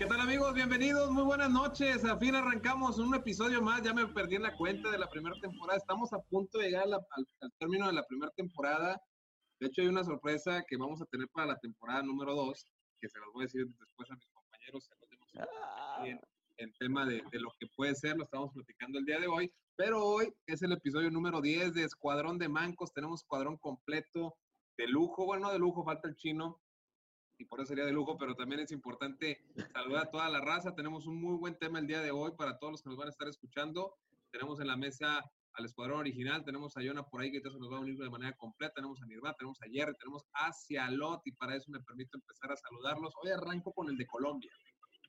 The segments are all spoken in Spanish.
¿Qué tal amigos? Bienvenidos, muy buenas noches. A fin arrancamos un episodio más. Ya me perdí en la cuenta de la primera temporada. Estamos a punto de llegar al, término de la primera temporada. De hecho, hay una sorpresa que vamos a tener para la temporada número 2, que se las voy a decir después a mis compañeros ah. en, en tema de, de, lo que puede ser. Lo estamos platicando el día de hoy. Pero hoy es el episodio número 10 de Escuadrón de Mancos. Tenemos escuadrón completo de lujo. Bueno, no de lujo, falta el chino y por eso sería de lujo, pero también es importante saludar a toda la raza. Tenemos un muy buen tema el día de hoy para todos los que nos van a estar escuchando. Tenemos en la mesa al escuadrón original, tenemos a Yona por ahí que se nos va a unir de manera completa, tenemos a Nirvana, tenemos a Jerry, tenemos a Cialot y para eso me permito empezar a saludarlos. Hoy arranco con el de Colombia,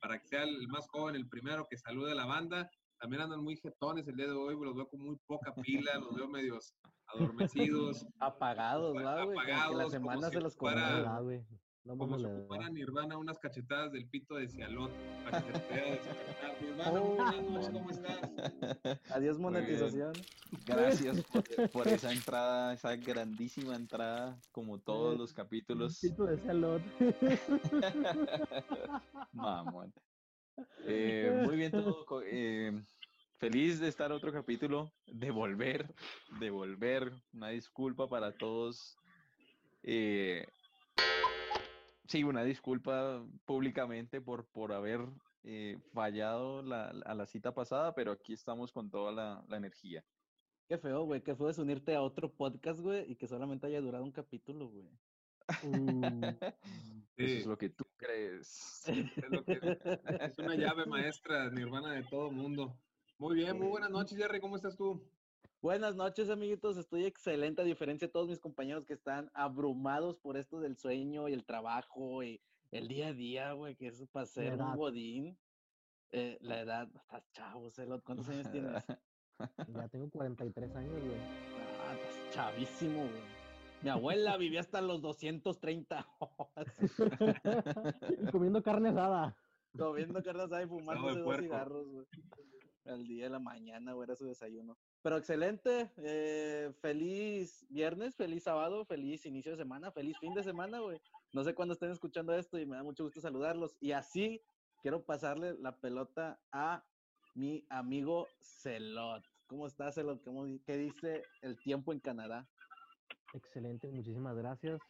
para que sea el más joven, el primero que salude a la banda. También andan muy jetones el día de hoy, los veo con muy poca pila, los veo medios adormecidos. Apagados, güey? Apagados. la semana se los comerá, güey. No como si ocupara Nirvana unas cachetadas del pito de Cialot para que se pueda. Nirvana, oh. buenas noches, ¿cómo estás? Adiós monetización. Gracias por, esa entrada, esa grandísima entrada, como todos los capítulos. Pito de Cialot. Mamón. Eh, muy bien todo. Eh, feliz de estar otro capítulo, de volver, de volver. Una disculpa para todos. Eh, Sí, una disculpa públicamente por, por haber eh, fallado la, a la cita pasada, pero aquí estamos con toda la, la energía. Qué feo, güey, que fue unirte a otro podcast, güey, y que solamente haya durado un capítulo, güey. Uh, Eso es lo que tú crees. Es, lo que, es una llave maestra, nirvana de todo mundo. Muy bien, muy buenas noches, Jerry, ¿cómo estás tú? Buenas noches, amiguitos. Estoy excelente, a diferencia de todos mis compañeros que están abrumados por esto del sueño y el trabajo y el día a día, güey, que es para ser un godín. Eh, la edad, estás chavo, Celot. ¿Cuántos años tienes? Ya tengo 43 años, güey. Ah, estás chavísimo, güey. Mi abuela vivía hasta los 230 Comiendo carne asada. Comiendo carne asada y fumando dos cigarros, güey. Al día de la mañana, güey, era su desayuno. Pero excelente, eh, feliz viernes, feliz sábado, feliz inicio de semana, feliz fin de semana, güey. No sé cuándo estén escuchando esto y me da mucho gusto saludarlos. Y así quiero pasarle la pelota a mi amigo Celot. ¿Cómo estás, Celot? ¿Qué dice el tiempo en Canadá? Excelente, muchísimas gracias.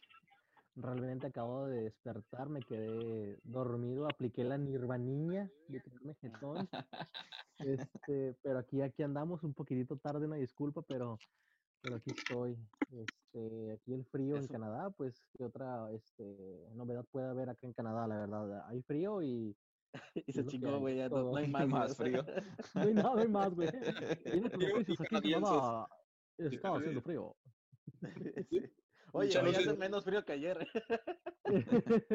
Realmente acabo de despertar, me quedé dormido, apliqué la nirvaniña de tenerme jetón. Este, pero aquí, aquí andamos un poquitito tarde, una disculpa, pero, pero aquí estoy. Este, aquí el frío en Canadá, pues, ¿qué otra este, novedad puede haber acá en Canadá? La verdad, hay frío y... y se chingó, güey, ya no, hay más, más frío. no hay nada, no hay más, güey. Estaba haciendo frío. Oye, hoy hace menos frío que ayer.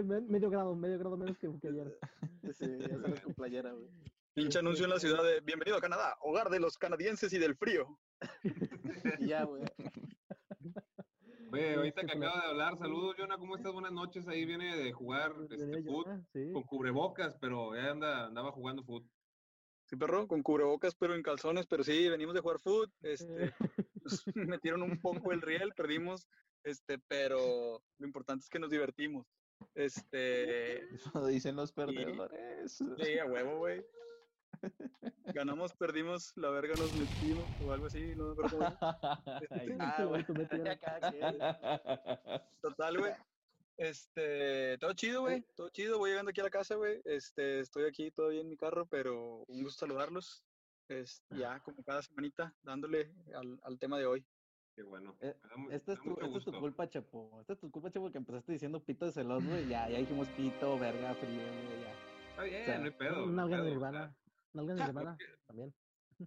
medio grado, medio grado menos que, ayer. Sí, ya sabes con playera, güey. Pinche anuncio en la ciudad de Bienvenido a Canadá, hogar de los canadienses y del frío. ya, güey. Oye, ahorita que acaba de hablar, saludos, Jonah, ¿cómo estás? Buenas noches. Ahí viene de jugar este, foot con cubrebocas, pero ya anda, andaba jugando foot. Sí, perro, con cubrebocas, pero en calzones, pero sí, venimos de jugar foot. Este, metieron un poco el riel, perdimos este, pero lo importante es que nos divertimos. Este. Eso dicen los perdedores. sí, a huevo, güey. Ganamos, perdimos, la verga nos metimos o algo así, no me acuerdo. Total, güey. Este, todo chido, güey, todo chido. Voy llegando aquí a la casa, güey. Este, estoy aquí todavía en mi carro, pero un gusto saludarlos. Es ya como cada semanita dándole al, al tema de hoy. Qué bueno. Eh, esta es, tu, es tu culpa, Chapo. Esta es tu culpa, Chapo, que empezaste diciendo pito de celos, güey. Ya, ya dijimos pito, verga, frío, ya. Está bien, no hay pedo. Una de nirvana. De también.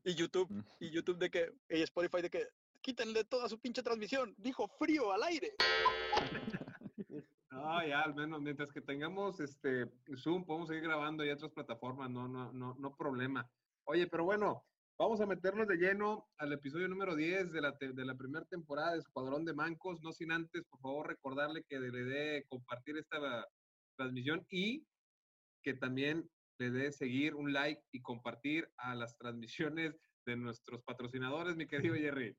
Y YouTube, mm. y YouTube de que, y Spotify de que, quítenle toda su pinche transmisión. Dijo frío al aire. No, ya, al menos, mientras que tengamos este Zoom, podemos seguir grabando y otras plataformas, no, no, no, no problema. Oye, pero bueno, Vamos a meternos de lleno al episodio número 10 de la, de la primera temporada de Escuadrón de Mancos. No sin antes, por favor, recordarle que le dé compartir esta transmisión y que también le dé seguir un like y compartir a las transmisiones de nuestros patrocinadores, mi querido Jerry.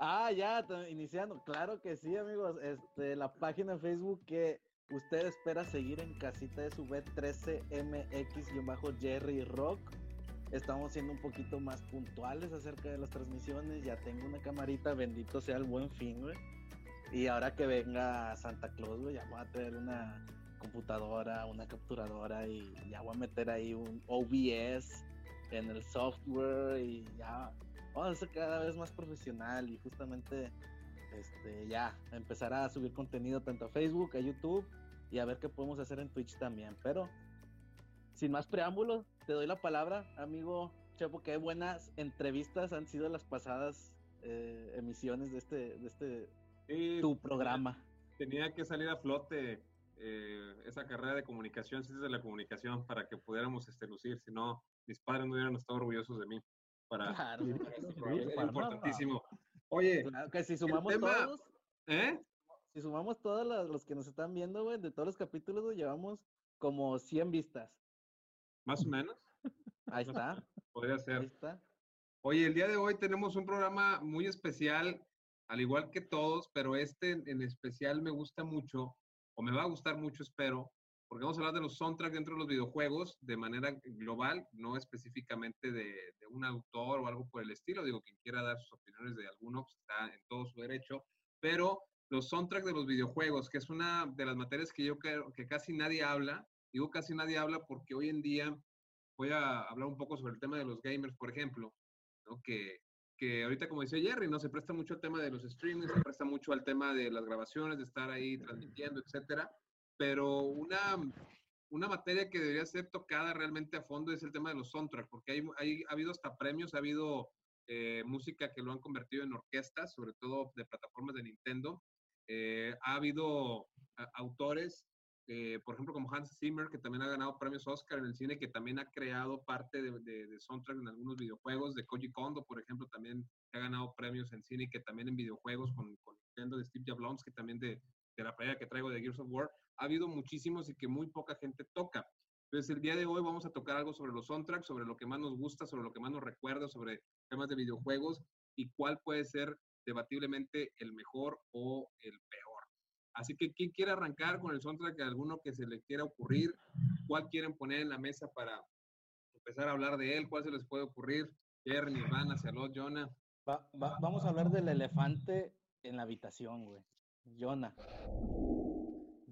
Ah, ya, iniciando. Claro que sí, amigos. Este, la página de Facebook que ¿Usted espera seguir en casita de su B13MX-Jerry Rock? Estamos siendo un poquito más puntuales acerca de las transmisiones. Ya tengo una camarita, bendito sea el buen fin, güey. Y ahora que venga Santa Claus, güey, ya voy a tener una computadora, una capturadora y ya voy a meter ahí un OBS en el software y ya vamos a ser cada vez más profesional y justamente este, ya empezar a subir contenido tanto a Facebook, a YouTube y a ver qué podemos hacer en Twitch también. Pero sin más preámbulos, te doy la palabra, amigo Chepo, qué buenas entrevistas han sido las pasadas eh, emisiones de este, de este tu programa. Tenía que salir a flote eh, esa carrera de comunicación, ciencias de la comunicación, para que pudiéramos este, lucir, si no, mis padres no hubieran estado orgullosos de mí. Para, claro, es importantísimo. Oye, que si sumamos todos, ¿eh? Si sumamos todos los, que nos están viendo, güey, de todos los capítulos, llevamos como 100 vistas. Más o menos. Ahí está. Podría ser. Ahí está. Oye, el día de hoy tenemos un programa muy especial, al igual que todos, pero este en especial me gusta mucho o me va a gustar mucho, espero, porque vamos a hablar de los soundtracks dentro de los videojuegos de manera global, no específicamente de, un autor o algo por el estilo. Digo, quien quiera dar sus opiniones de alguno pues, está en todo su derecho, pero los soundtracks de los videojuegos, que es una de las materias que yo creo que casi nadie habla. Digo casi nadie habla porque hoy en día voy a hablar un poco sobre el tema de los gamers, por ejemplo, ¿no? que que ahorita, como decía Jerry, ¿no? Se presta mucho al tema de los streamings, se presta mucho al tema de las grabaciones, de estar ahí transmitiendo, etcétera. Pero una, una materia que debería ser tocada realmente a fondo es el tema de los soundtracks, porque hay, hay ha habido hasta premios, ha habido eh, música que lo han convertido en orquestas, sobre todo de plataformas de Nintendo. Eh, ha habido autores eh, por ejemplo, como Hans Zimmer, que también ha ganado premios Oscar en el cine, que también ha creado parte de, de, soundtrack en algunos videojuegos, de Koji Kondo, por ejemplo, también ha ganado premios en cine que también en videojuegos con, con Nintendo de Steve que también de, de la playa que traigo de Gears of War, ha habido muchísimos y que muy poca gente toca. Entonces, el día de hoy vamos a tocar algo sobre los soundtracks, sobre lo que más nos gusta, sobre lo que más nos recuerda, sobre temas de videojuegos y cuál puede ser debatiblemente el mejor o el peor. Así que, ¿quién quiere arrancar con el soundtrack? ¿Alguno que se le quiera ocurrir? ¿Cuál quieren poner en la mesa para empezar a hablar de él? ¿Cuál se les puede ocurrir? Jerry, Nirvana, Salud, Jonah. vamos a hablar del elefante en la habitación, güey. Jonah.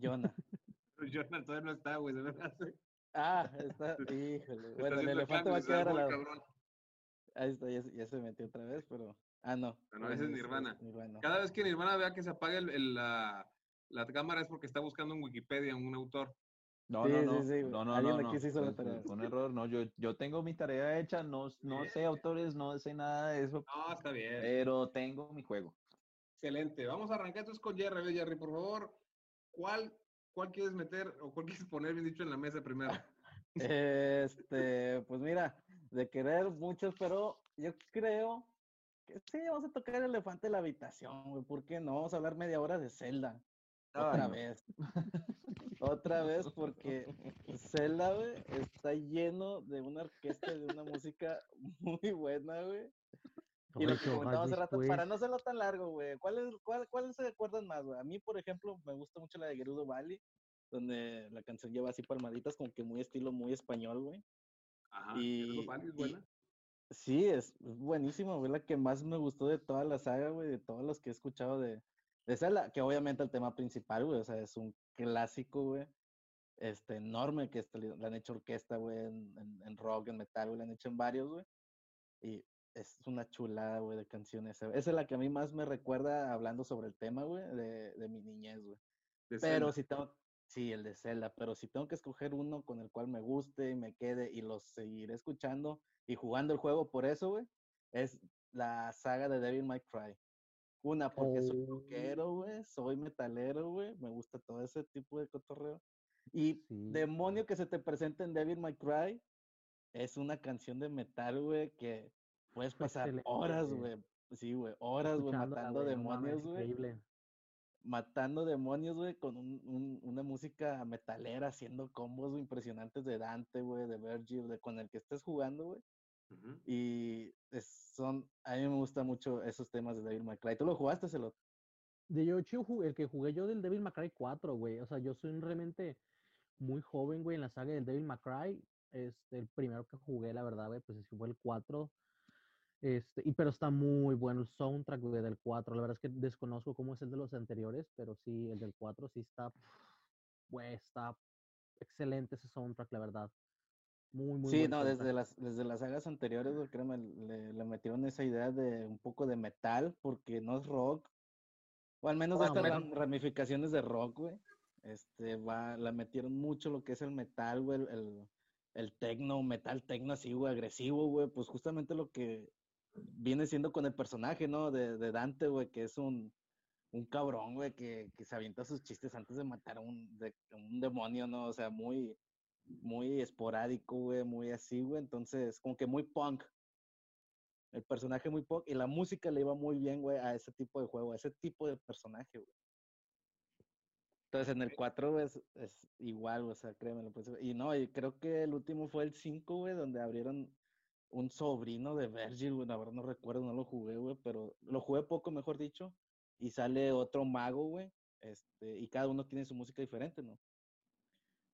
Jonah. Jonah todavía no está, güey, de Ah, está, híjole. Bueno, el elefante va a quedar a la... Ahí está, ya, se metió otra vez, pero... Ah, no. No, ese es Nirvana. Cada vez que Nirvana vea que se apague el, la, la cámara es porque está buscando en Wikipedia un autor. No, no, no, no, no, no, no, Un error, no, yo, yo tengo mi tarea hecha, no, no sé autores, no sé nada de eso. No, está bien. Pero tengo mi juego. Excelente. Vamos a arrancar entonces con Jerry. Jerry, por favor, ¿cuál, ¿cuál quieres meter o cuál quieres poner, bien dicho, en la mesa primero? Este, pues mira, de querer muchos, pero yo creo que sí, vamos a tocar el elefante de la habitación, güey. ¿Por qué no? Vamos a hablar media hora de Zelda. Otra vez. Otra vez porque Zelda, güey, está lleno de una orquesta de una música muy buena, güey. Y lo que comentaba hace rato, para no hacerlo tan largo, güey, ¿cuáles cuál, cuál se acuerdan más, güey? A mí, por ejemplo, me gusta mucho la de Gerudo Valley, donde la canción lleva así palmaditas, como que muy estilo muy español, güey. Ajá, y, Valley es buena. sí, es, es buenísima, güey, la que más me gustó de toda la saga, güey, de todos los que he escuchado de, de Zelda, que obviamente el tema principal, güey, o sea, es un clásico, güey, este, enorme, que este, le han hecho orquesta, güey, en, en, rock, en metal, güey, le han hecho en varios, güey, y es una chulada, güey, de canciones. Esa es la que a mí más me recuerda hablando sobre el tema, güey, de, de mi niñez, güey. Pero si tengo, sí, el de Zelda, pero si tengo que escoger uno con el cual me guste y me quede y lo seguiré escuchando y jugando el juego por eso, güey, es la saga de Devil May Cry. Una, porque soy rockero, güey, soy metalero, güey, me gusta todo ese tipo de cotorreo. Y Demonio que se te presenta en Devil May Cry es una canción de metal, güey, que puedes pasar horas, güey. Sí, güey, horas, güey, matando demonios, güey. Matando demonios, güey, con un, una música metalera, haciendo combos impresionantes de Dante, güey, de Virgil, de con el que estés jugando, güey. Y son, a mí me gustan mucho esos temas de David McCray. ¿Tú lo jugaste, Celot? De hecho, el que jugué yo del Devil May Cry 4, güey. O sea, yo soy realmente muy joven, güey, en la saga del Devil May Cry. Este, el primero que jugué, la verdad, güey, pues fue el 4. Este, y pero está muy bueno el soundtrack, güey, del 4. La verdad es que desconozco cómo es el de los anteriores, pero sí, el del 4 sí está, güey, está excelente ese soundtrack, la verdad. Muy, muy Sí, no, desde las, desde las sagas anteriores, créeme, le, le, metieron esa idea de un poco de metal, porque no es rock, o al menos hasta las ramificaciones de rock, güey. Este, va, la metieron mucho lo que es el metal, güey, el, el, el tecno, metal tecno así, güey, agresivo, güey, pues justamente lo que viene siendo con el personaje, ¿no? De, de Dante, güey, que es un, un cabrón, güey, que, que, se avienta sus chistes antes de matar a un, de, un demonio, ¿no? O sea, muy, muy esporádico, güey, muy así, güey. Entonces, como que muy punk. El personaje muy punk. Y la música le iba muy bien, güey, a ese tipo de juego, a ese tipo de personaje, güey. Entonces, en el 4 es, es igual, o sea, créeme. Pues, y no, y creo que el último fue el 5, güey, donde abrieron un sobrino de Virgil, güey, la verdad no recuerdo, no lo jugué, güey, pero lo jugué poco, mejor dicho, y sale otro mago, güey, este, y cada uno tiene su música diferente, ¿no?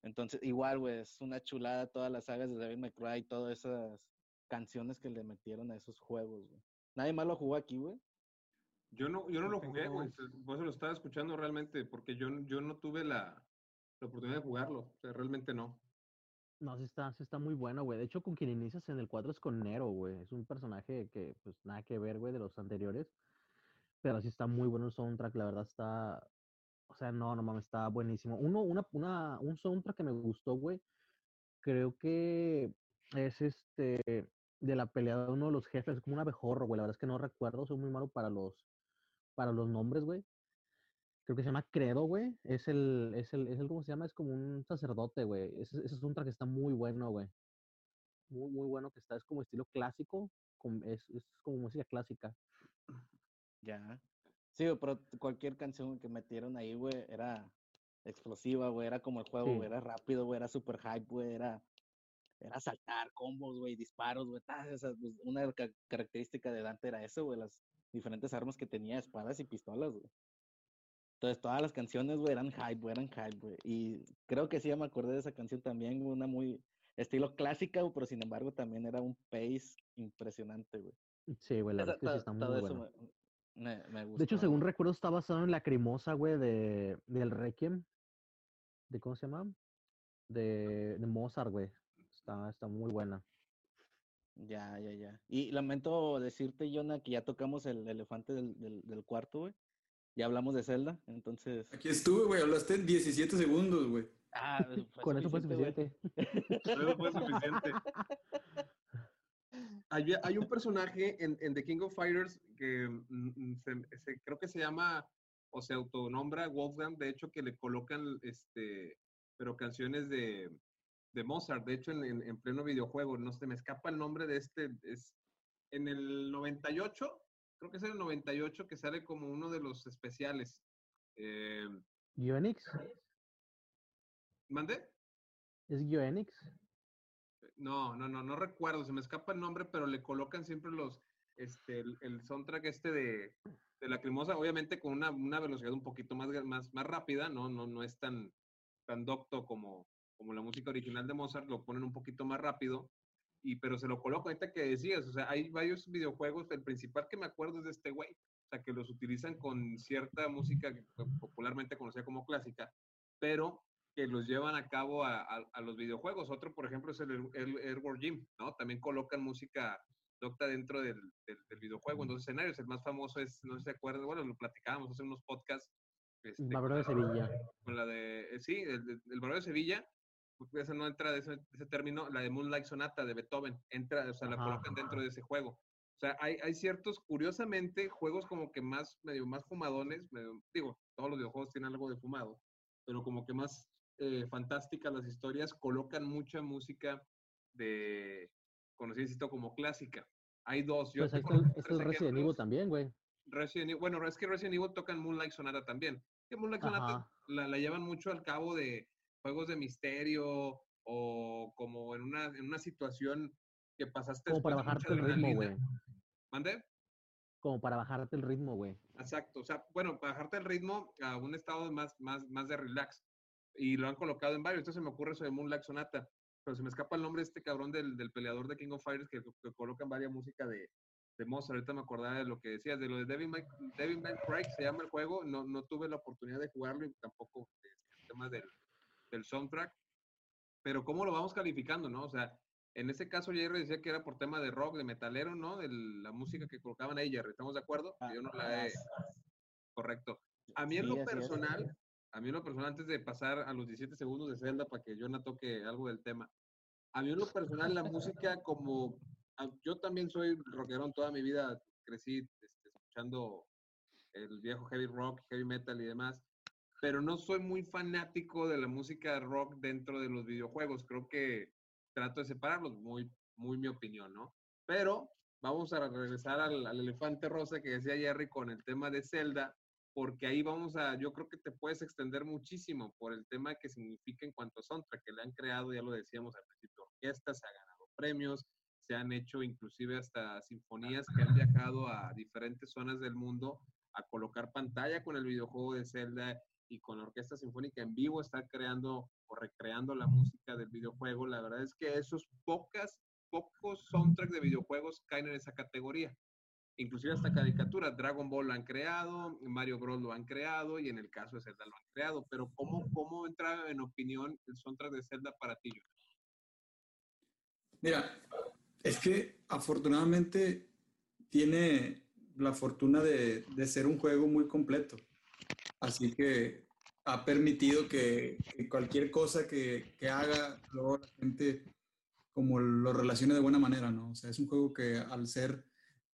Entonces, igual, güey, es una chulada todas las sagas de David McCray y todas esas canciones que le metieron a esos juegos, güey. Nadie más lo jugó aquí, güey. Yo no, yo no lo jugué, güey. Por eso lo estaba escuchando realmente, porque yo, yo no tuve la, la oportunidad de jugarlo. O sea, realmente no. No, sí está, sí está muy bueno, güey. De hecho, con quien inicias en el 4 es con Nero, güey. Es un personaje que, pues, nada que ver, güey, de los anteriores. Pero sí está muy bueno el soundtrack, la verdad está... O sea, no, no mames, está buenísimo. Uno, una, una, un soundtrack que me gustó, güey, creo que es este de la pelea de uno de los jefes, es como un abejorro, güey. La verdad es que no recuerdo, soy muy malo para los, para los nombres, güey creo que se llama Credo, güey. Es el, es el, es el, ¿cómo se llama? Es como un sacerdote, güey. Ese, ese es un que está muy bueno, güey. Muy, muy bueno que está. Es como estilo clásico. es, es como música clásica. Ya. Sí, pero cualquier canción que metieron ahí, güey, era explosiva, güey. Era como el juego, güey. Era rápido, güey. Era super hype, güey. Era, era saltar, combos, güey, disparos, güey. Pues, una característica de Dante era eso, güey. Las diferentes armas que tenía, espadas y pistolas, güey. Entonces todas las canciones, güey, eran hype, güey, eran hype, güey. Y creo que sí, ya me acordé de esa canción también, una muy estilo clásica, pero sin embargo también era un pace impresionante, güey. Sí, güey, la verdad es que sí está muy. Me, me, gusta, de hecho, según recuerdo, está basado en la cremosa, güey, de, del Requiem. ¿De cómo se llama? De, de Mozart, güey. Está, está muy buena. Ya, ya, ya. Y lamento decirte, Jonah, que ya tocamos el elefante del, del, del cuarto, güey. Ya hablamos de Zelda, entonces. Aquí estuve, güey, hablaste en 17 segundos, güey. Ah, con eso fue suficiente. Con eso fue suficiente. Hay, hay un personaje en, en, The King of Fighters que mm, mm, se, creo que se llama o se autonombra Wolfgang, de hecho que le colocan este, pero canciones de, de Mozart, de hecho en, en, pleno videojuego, no se me escapa el nombre de este, es en el 98 creo que es el 98 que sale como uno de los especiales. Eh, ¿Gionix? ¿Mande? ¿Es Gionix? No, no, no, no recuerdo, se me escapa el nombre, pero le colocan siempre los, este, el, soundtrack este de, de la cremosa, obviamente con una, una, velocidad un poquito más, más, más rápida, ¿no? No, no es tan, tan docto como, como la música original de Mozart, lo ponen un poquito más rápido, y pero se lo coloco ahorita que decías, o sea, hay varios videojuegos, el principal que me acuerdo es de este güey, o sea, que los utilizan con cierta música popularmente conocida como clásica, pero que los llevan a cabo a, a, los videojuegos. Otro, por ejemplo, es el, el Airworld Gym, ¿no? También colocan música docta dentro del, del, videojuego, en dos escenarios. El más famoso es, no sé si se acuerdan, bueno, lo platicábamos hace unos podcasts. Este, de Sevilla. Con la de, eh, sí, el, el de Sevilla, esa no entra de ese, término, la de Moonlight Sonata de Beethoven, entra, o sea, la colocan dentro de ese juego. O sea, hay, hay ciertos, curiosamente, juegos como que más, medio más fumadones, digo, todos los videojuegos tienen algo de fumado, pero como que más eh, fantásticas las historias, colocan mucha música de, conocida como clásica. Hay dos. Yo pues es Resident Evil también, güey. Resident Evil, bueno, es que Resident Evil tocan Moonlight Sonata también. Que Moonlight Sonata la, la, llevan mucho al cabo de, juegos de misterio o como en una, en una situación que pasaste. Como para bajarte el ritmo, güey. ¿Mande? como para bajarte el ritmo, güey. Exacto, o sea, bueno, para bajarte el ritmo a un estado más, más, más de relax. Y lo han colocado en varios. Entonces se me ocurre eso de Moonlight Sonata. Pero se me escapa el nombre de este cabrón del, del peleador de King of Fighters que, que colocan varias música de, de Mozart. Ahorita me acordaba de lo que decías, de lo de Devin, Mike, Devin Craig, se llama el juego. No, no tuve la oportunidad de jugarlo y tampoco el tema del, del soundtrack. Pero ¿cómo lo vamos calificando, no? O sea, en ese caso, Jerry decía que era por tema de rock, de metalero, ¿no? De la música que colocaban ahí, Jerry. ¿Estamos de acuerdo? Ah, Yo no la he... Correcto. A mí en lo personal, a mí en lo personal, antes de pasar a los 17 segundos de Zelda para que Jonah toque algo del tema, a mí lo personal la música como... Yo también soy rockerón toda mi vida, crecí este, escuchando el viejo heavy rock, heavy metal y demás, pero no soy muy fanático de la música rock dentro de los videojuegos. Creo que trato de separarlos, muy, muy mi opinión, ¿no? Pero vamos a regresar al, al elefante rosa que decía Jerry con el tema de Zelda, porque ahí vamos a, yo creo que te puedes extender muchísimo por el tema que significa en cuanto a soundtrack, que le han creado, ya lo decíamos al principio, orquestas, se ha ganado premios, se han hecho inclusive hasta sinfonías que han viajado a diferentes zonas del mundo a colocar pantalla con el videojuego de Zelda y con la orquesta sinfónica en vivo estar creando o recreando la música del videojuego. La verdad es que esos pocas, pocos soundtracks de videojuegos caen en esa categoría. Inclusive hasta caricaturas, Dragon Ball lo han creado, Mario Bros lo han creado y en el caso de Zelda lo han creado. Pero ¿cómo, cómo entra en opinión el soundtrack de Zelda para ti? Mira, es que afortunadamente tiene la fortuna de, de ser un juego muy completo. Así que ha permitido que, que cualquier cosa que, que haga, luego la gente como lo relacione de buena manera, ¿no? O sea, es un juego que al ser,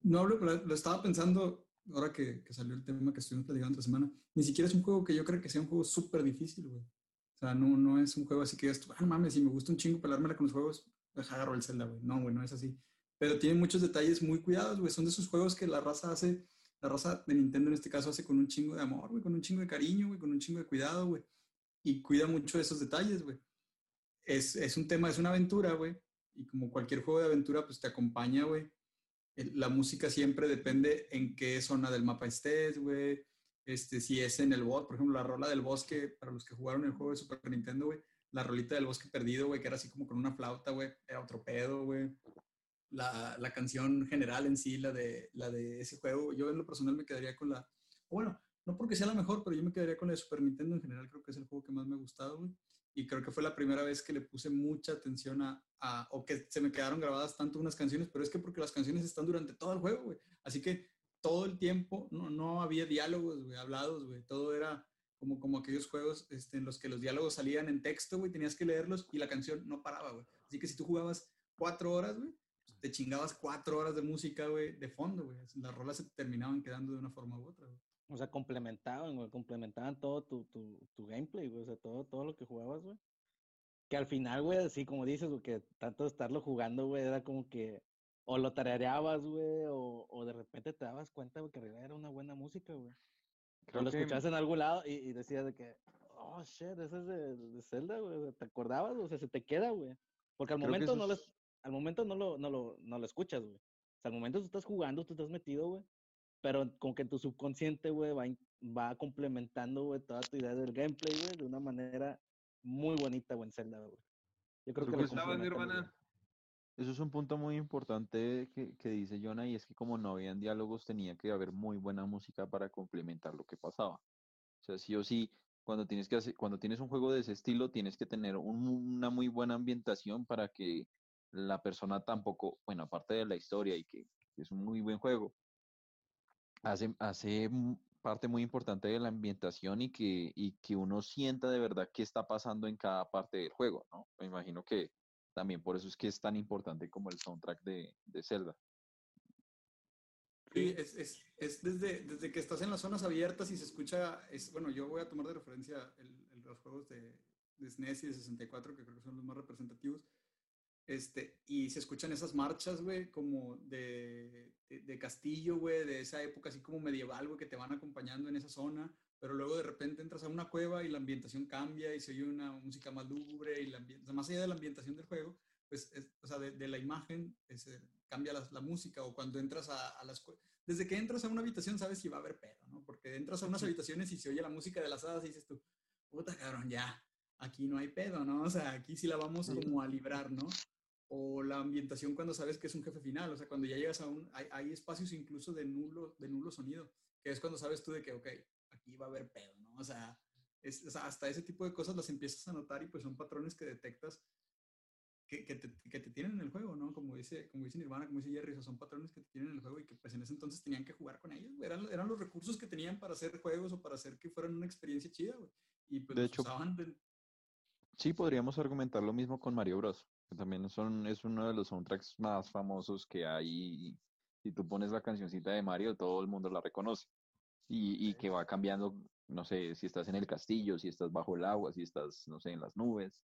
no hablo, pero lo estaba pensando ahora que, que salió el tema que estuvimos platicando otra semana, ni siquiera es un juego que yo creo que sea un juego súper difícil, güey. O sea, no, no es un juego así que digas, ah, mames, si me gusta un chingo pelármela con los juegos, deja agarro el Zelda, güey. No, güey, no es así. Pero tiene muchos detalles muy cuidados, güey. Son de esos juegos que la raza hace, la raza de Nintendo en este caso hace con un chingo de amor, güey, con un chingo de cariño, güey, con un chingo de cuidado, güey. Y cuida mucho esos detalles, güey. Es, es un tema, es una aventura, güey. Y como cualquier juego de aventura, pues te acompaña, güey. La música siempre depende en qué zona del mapa estés, güey. Este, si es en el bosque, por ejemplo, la rola del bosque, para los que jugaron el juego de Super Nintendo, güey, la rolita del bosque perdido, güey, que era así como con una flauta, güey, era otro pedo, güey. La, la canción general en sí, la de, la de ese juego, yo en lo personal me quedaría con la, bueno, no porque sea la mejor, pero yo me quedaría con la de Super Nintendo en general, creo que es el juego que más me ha gustado, güey. Y creo que fue la primera vez que le puse mucha atención a, a- o que se me quedaron grabadas tanto unas canciones, pero es que porque las canciones están durante todo el juego, güey. Así que todo el tiempo no, no había diálogos, güey, hablados, güey. Todo era como, como aquellos juegos este, en los que los diálogos salían en texto, güey, tenías que leerlos y la canción no paraba, güey. Así que si tú jugabas cuatro horas, güey, pues, te chingabas cuatro horas de música, güey, de fondo, güey. Las rolas se te terminaban quedando de una forma u otra, güey. O sea, complementaban, güey, complementaban todo tu, tu, tu gameplay, güey, o sea, todo, todo lo que jugabas, güey. Que al final, güey, así como dices, güey, que tanto estarlo jugando, güey, era como que o lo tarareabas, güey, o, o de repente te dabas cuenta, güey, que realidad era una buena música, güey. O Creo lo que- escuchabas en algún lado y, y decías de que, oh, shit, ese es de, de Zelda, güey, o sea, ¿te acordabas? O sea, se te queda, güey. Porque al Creo momento no lo, es- es- al momento no lo, no lo, no lo escuchas, güey. O sea, al momento tú estás jugando, tú estás metido, güey. Pero como que tu subconsciente, güey, va, complementando, güey, toda tu idea del gameplay, güey, de una manera muy bonita, güey, en Zelda, güey. Yo creo que que lo eso- ¿Estabas, complementa muy bien. Nirvana? Eso es un punto muy importante que, que dice Jonah y es que como no habían diálogos tenía que haber muy buena música para complementar lo que pasaba. O sea, sí o sí, cuando tienes que hacer, cuando tienes un juego de ese estilo tienes que tener un- una muy buena ambientación para que la persona tampoco, bueno, aparte de la historia y que, que es un muy buen juego, hace, hace parte muy importante de la ambientación y que, y que uno sienta de verdad qué está pasando en cada parte del juego, ¿no? Me imagino que también por eso es que es tan importante como el soundtrack de, de Zelda. Sí, es, es, es desde, desde que estás en las zonas abiertas y se escucha, es, bueno, yo voy a tomar de referencia el- el- los juegos de, de SNES y de 64, que creo que son los más representativos, este, y se escuchan esas marchas, güey, como de, de, de castillo, güey, de esa época así como medieval, güey, que te van acompañando en esa zona, pero luego de repente entras a una cueva y la ambientación cambia y se oye una música más lúgubre y la más allá de la ambientación del juego, pues, o sea, de, la imagen, cambia la, música o cuando entras a, a las... Desde que entras a una habitación sabes si va a haber pedo, ¿no? Porque entras a unas habitaciones y se oye la música de las hadas y dices tú, puta cabrón, ya, aquí no hay pedo, ¿no? O sea, aquí sí la vamos como a librar, ¿no? O la ambientación cuando sabes que es un jefe final, o sea, cuando ya llegas a un... Hay, hay espacios incluso de nulo, de nulo sonido, que es cuando sabes tú de que, ok, aquí va a haber pedo, ¿no? O sea, es, o sea, hasta ese tipo de cosas las empiezas a notar y pues son patrones que detectas que, que, te, que, te, tienen en el juego, ¿no? Como dice, como dice Nirvana, como dice Jerry, o son patrones que te tienen en el juego y que pues en ese entonces tenían que jugar con ellos, eran, eran los recursos que tenían para hacer juegos o para hacer que fueran una experiencia chida, güey. Y pues de hecho, usaban Sí, podríamos argumentar lo mismo con Mario Bros, también son, es uno de los soundtracks más famosos que hay. Si tú pones la cancioncita de Mario, todo el mundo la reconoce. Y, y que va cambiando, no sé, si estás en el castillo, si estás bajo el agua, si estás, no sé, en las nubes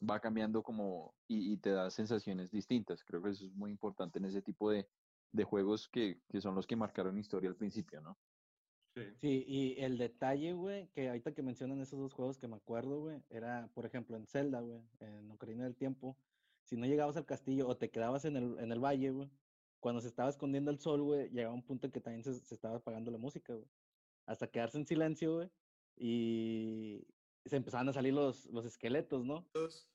va cambiando como y, te da sensaciones distintas. Creo que eso es muy importante en ese tipo de, de juegos que, que, son los que marcaron historia al principio, ¿no? Sí. sí, y el detalle, güey, que ahorita que mencionan esos dos juegos que me acuerdo, güey, era, por ejemplo, en Zelda, güey, en Ocarina del Tiempo, si no llegabas al castillo o te quedabas en el, en el valle, güey, cuando se estaba escondiendo el sol, güey, llegaba un punto en que también se, se estaba apagando la música, güey. Hasta quedarse en silencio, güey, y, se empezaban a salir los, los esqueletos, ¿no?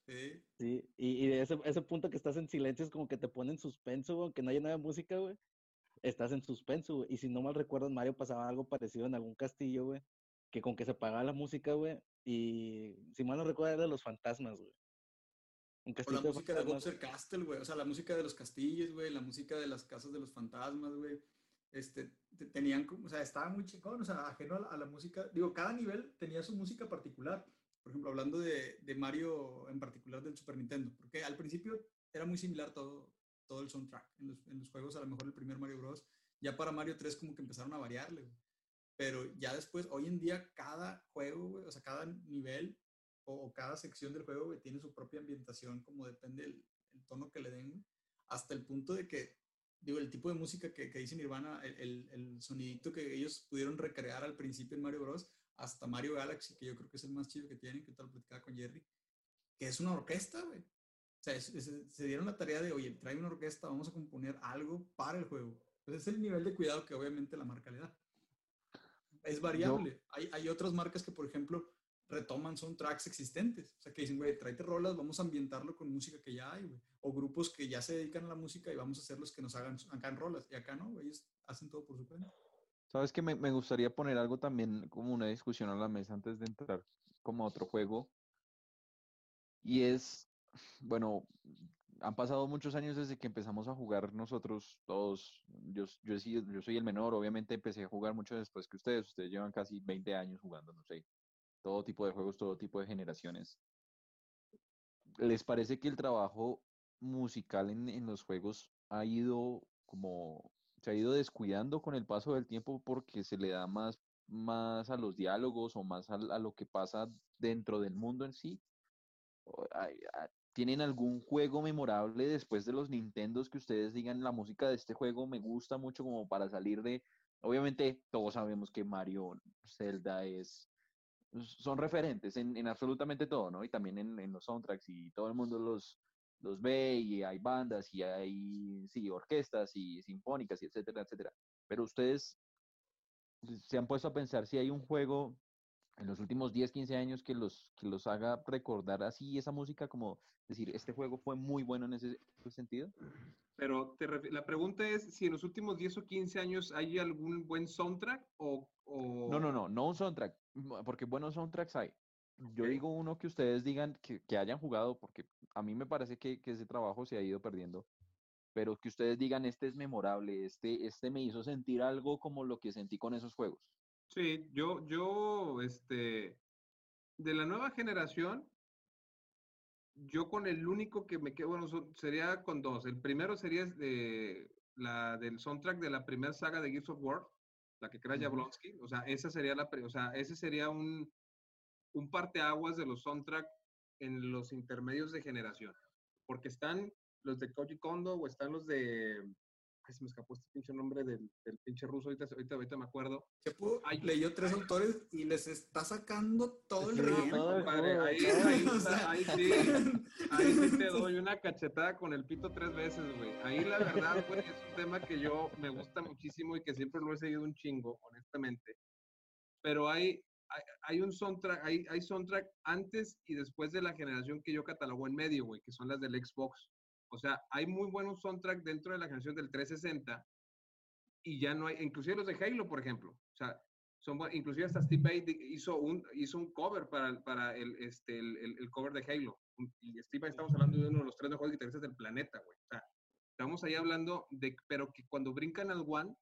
Sí. Sí, y, y de ese, ese, punto que estás en silencio es como que te ponen suspenso, aunque no haya nada de música, güey. Estás en suspenso, güey. Y si no mal recuerdo, en Mario pasaba algo parecido en algún castillo, güey. Que con que se apagaba la música, güey. Y si mal no recuerdo, era de los fantasmas, güey. O la música de Bowser Castle, güey. O sea, la música de los castillos, güey. La música de las casas de los fantasmas, güey este, tenían, o sea, estaba muy chingón, o sea, ajeno a la, música. Digo, cada nivel tenía su música particular. Por ejemplo, hablando de, de, Mario en particular del Super Nintendo, porque al principio era muy similar todo, todo el soundtrack en los, en los juegos, a lo mejor el primer Mario Bros. Ya para Mario 3 como que empezaron a variarle, Pero ya después, hoy en día, cada juego, o sea, cada nivel o, cada sección del juego, tiene su propia ambientación, como depende el, el tono que le den, Hasta el punto de que digo, el tipo de música que, que dice Nirvana, el, el, sonidito que ellos pudieron recrear al principio en Mario Bros. hasta Mario Galaxy, que yo creo que es el más chido que tienen, que tal platicaba con Jerry, que es una orquesta, güey. Se dieron la tarea de, oye, trae una orquesta, vamos a componer algo para el juego. Pues es el nivel de cuidado que obviamente la marca le da. Es variable. Hay, hay otras marcas que, por ejemplo, retoman son tracks existentes. O sea, que dicen, güey, tráete rolas, vamos a ambientarlo con música que ya hay, güey. O grupos que ya se dedican a la música y vamos a hacer los que nos hagan en rolas. Y acá no, ellos hacen todo por su cuenta. Sabes que me, me, gustaría poner algo también como una discusión a la mesa antes de entrar como a otro juego. Y es, bueno, han pasado muchos años desde que empezamos a jugar nosotros todos. Yo, yo, yo soy el menor, obviamente empecé a jugar mucho después que ustedes. Ustedes llevan casi 20 años jugando, no sé todo tipo de juegos, todo tipo de generaciones. ¿Les parece que el trabajo musical en, los juegos ha ido como se ha ido descuidando con el paso del tiempo porque se le da más, más a los diálogos o más a, lo que pasa dentro del mundo en sí? ¿Tienen algún juego memorable después de los Nintendos que ustedes digan la música de este juego me gusta mucho como para salir de... Obviamente todos sabemos que Mario Zelda es son referentes en, en, absolutamente todo, ¿no? Y también en, en, los soundtracks y todo el mundo los, los ve y hay bandas y hay, sí, orquestas y sinfónicas y etcétera, etcétera. Pero ustedes se han puesto a pensar si hay un juego en los últimos 10, 15 años que los, que los haga recordar así esa música, como decir, este juego fue muy bueno en ese sentido? Pero te la pregunta es si en los últimos 10 o 15 años hay algún buen soundtrack o, o... No, no, no, no un soundtrack, porque buenos soundtracks hay. Yo digo uno que ustedes digan que, que, hayan jugado, porque a mí me parece que, que, ese trabajo se ha ido perdiendo, pero que ustedes digan, este es memorable, este, este me hizo sentir algo como lo que sentí con esos juegos. Sí, yo, yo, este, de la nueva generación, yo con el único que me quedo, bueno, sería con dos. El primero sería de, la del soundtrack de la primera saga de Gears of War, la que crea Jablonski. O sea, esa sería la, o sea, ese sería un, un parteaguas de los soundtrack en los intermedios de generación. Porque están los de Koji Kondo o están los de Ay, se me escapó este pinche nombre del, del pinche ruso, ahorita, ahorita, ahorita me acuerdo. Leyó tres autores y les está sacando todo el río. Ahí, ahí, ahí, sí, ahí sí te doy una cachetada con el pito tres veces, güey. Ahí la verdad, güey, es un tema que yo me gusta muchísimo y que siempre lo he seguido un chingo, honestamente. Pero hay, hay, un soundtrack, hay, hay soundtrack antes y después de la generación que yo catalogo en medio, güey, que son las del Xbox. O sea, hay muy buenos soundtrack dentro de la generación del 360 y ya no hay, inclusive los de Halo, por ejemplo. O sea, son inclusive hasta Steve Vai hizo un, hizo un cover para, para el, este, el, el, cover de Halo. Y Steve Vai estamos hablando de uno de los tres mejores guitarristas del planeta, güey. O sea, estamos ahí hablando de, pero que cuando brincan al One,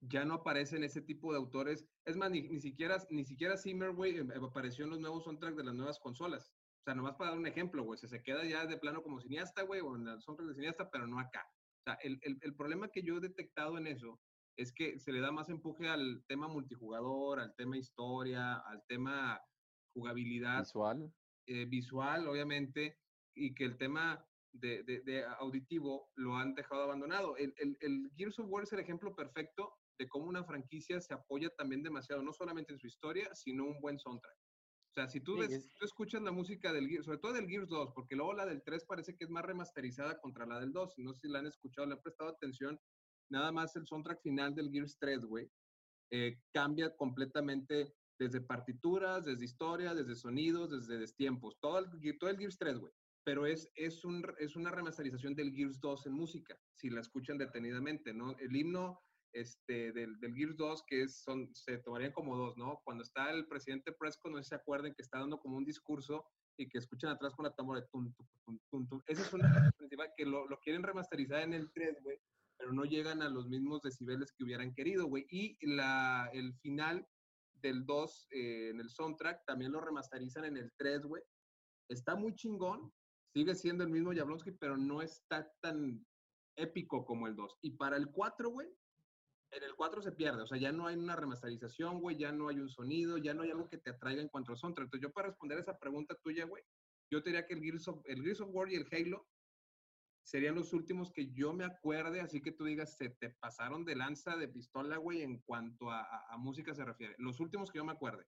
ya no aparecen ese tipo de autores. Es más, ni, ni siquiera, ni siquiera Zimmer, güey, em, apareció en los nuevos soundtracks de las nuevas consolas. O sea, nomás para dar un ejemplo, güey, se, se queda ya de plano como cineasta, güey, o en el soundtrack de cineasta, pero no acá. O sea, el, el, el, problema que yo he detectado en eso es que se le da más empuje al tema multijugador, al tema historia, al tema jugabilidad. Visual. Eh, visual, obviamente, y que el tema de, de, de, auditivo lo han dejado abandonado. El, el, el, Gears of War es el ejemplo perfecto de cómo una franquicia se apoya también demasiado, no solamente en su historia, sino un buen soundtrack. O sea, si tú, ves, tú escuchas la música del Gears, sobre todo del Gears 2, porque luego la del 3 parece que es más remasterizada contra la del 2, no sé si la han escuchado, le han prestado atención, nada más el soundtrack final del Gears 3, güey, eh, cambia completamente desde partituras, desde historia, desde sonidos, desde destiempos, todo el, todo el Gears 3, güey. Pero es, es, un, es una remasterización del Gears 2 en música, si la escuchan detenidamente, ¿no? El himno este, del, del Gears 2, que es, son, se tomarían como dos, ¿no? Cuando está el presidente Prescott, no sé si se acuerden que está dando como un discurso y que escuchan atrás con la tambora de tum, tum, tum, tum, Esa es una principal que lo, lo, quieren remasterizar en el 3, güey, pero no llegan a los mismos decibeles que hubieran querido, güey. Y la, el final del 2 eh, en el soundtrack también lo remasterizan en el 3, güey. Está muy chingón, sigue siendo el mismo Jablonski, pero no está tan épico como el 2. Y para el 4, güey, en el 4 se pierde, o sea, ya no hay una remasterización, güey, ya no hay un sonido, ya no hay algo que te atraiga en cuanto al soundtrack. Entonces, yo para responder esa pregunta tuya, güey, yo diría que el Gears, of, el War y el Halo serían los últimos que yo me acuerde, así que tú digas, se te pasaron de lanza de pistola, güey, en cuanto a, a, a música se refiere. Los últimos que yo me acuerde.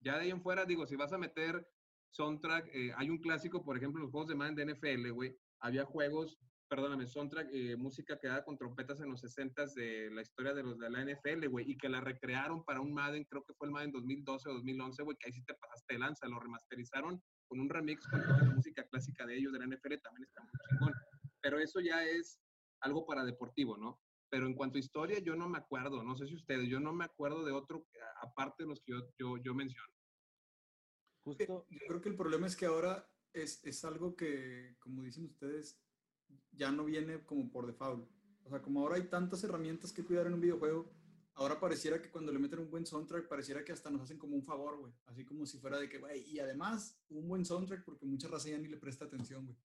Ya de ahí en fuera, digo, si vas a meter soundtrack, eh, hay un clásico, por ejemplo, los juegos de Madden de NFL, güey, había juegos perdóname, soundtrack, eh, música creada con trompetas en los 60 de la historia de los de la NFL, güey, y que la recrearon para un Madden, creo que fue el Madden 2012 o 2011, güey, que ahí sí te pasaste de lanza, lo remasterizaron con un remix con toda la música clásica de ellos de la NFL, también está muy chingón. Pero eso ya es algo para deportivo, ¿no? Pero en cuanto a historia, yo no me acuerdo, no sé si ustedes, yo no me acuerdo de otro, aparte de los que yo, yo, yo menciono. Justo. Yo creo que el problema es que ahora es, es algo que, como dicen ustedes, ya no viene como por default. O sea, como ahora hay tantas herramientas que cuidar en un videojuego, ahora pareciera que cuando le meten un buen soundtrack, pareciera que hasta nos hacen como un favor, güey. Así como si fuera de que, güey, y además un buen soundtrack porque mucha raza ya ni le presta atención, güey.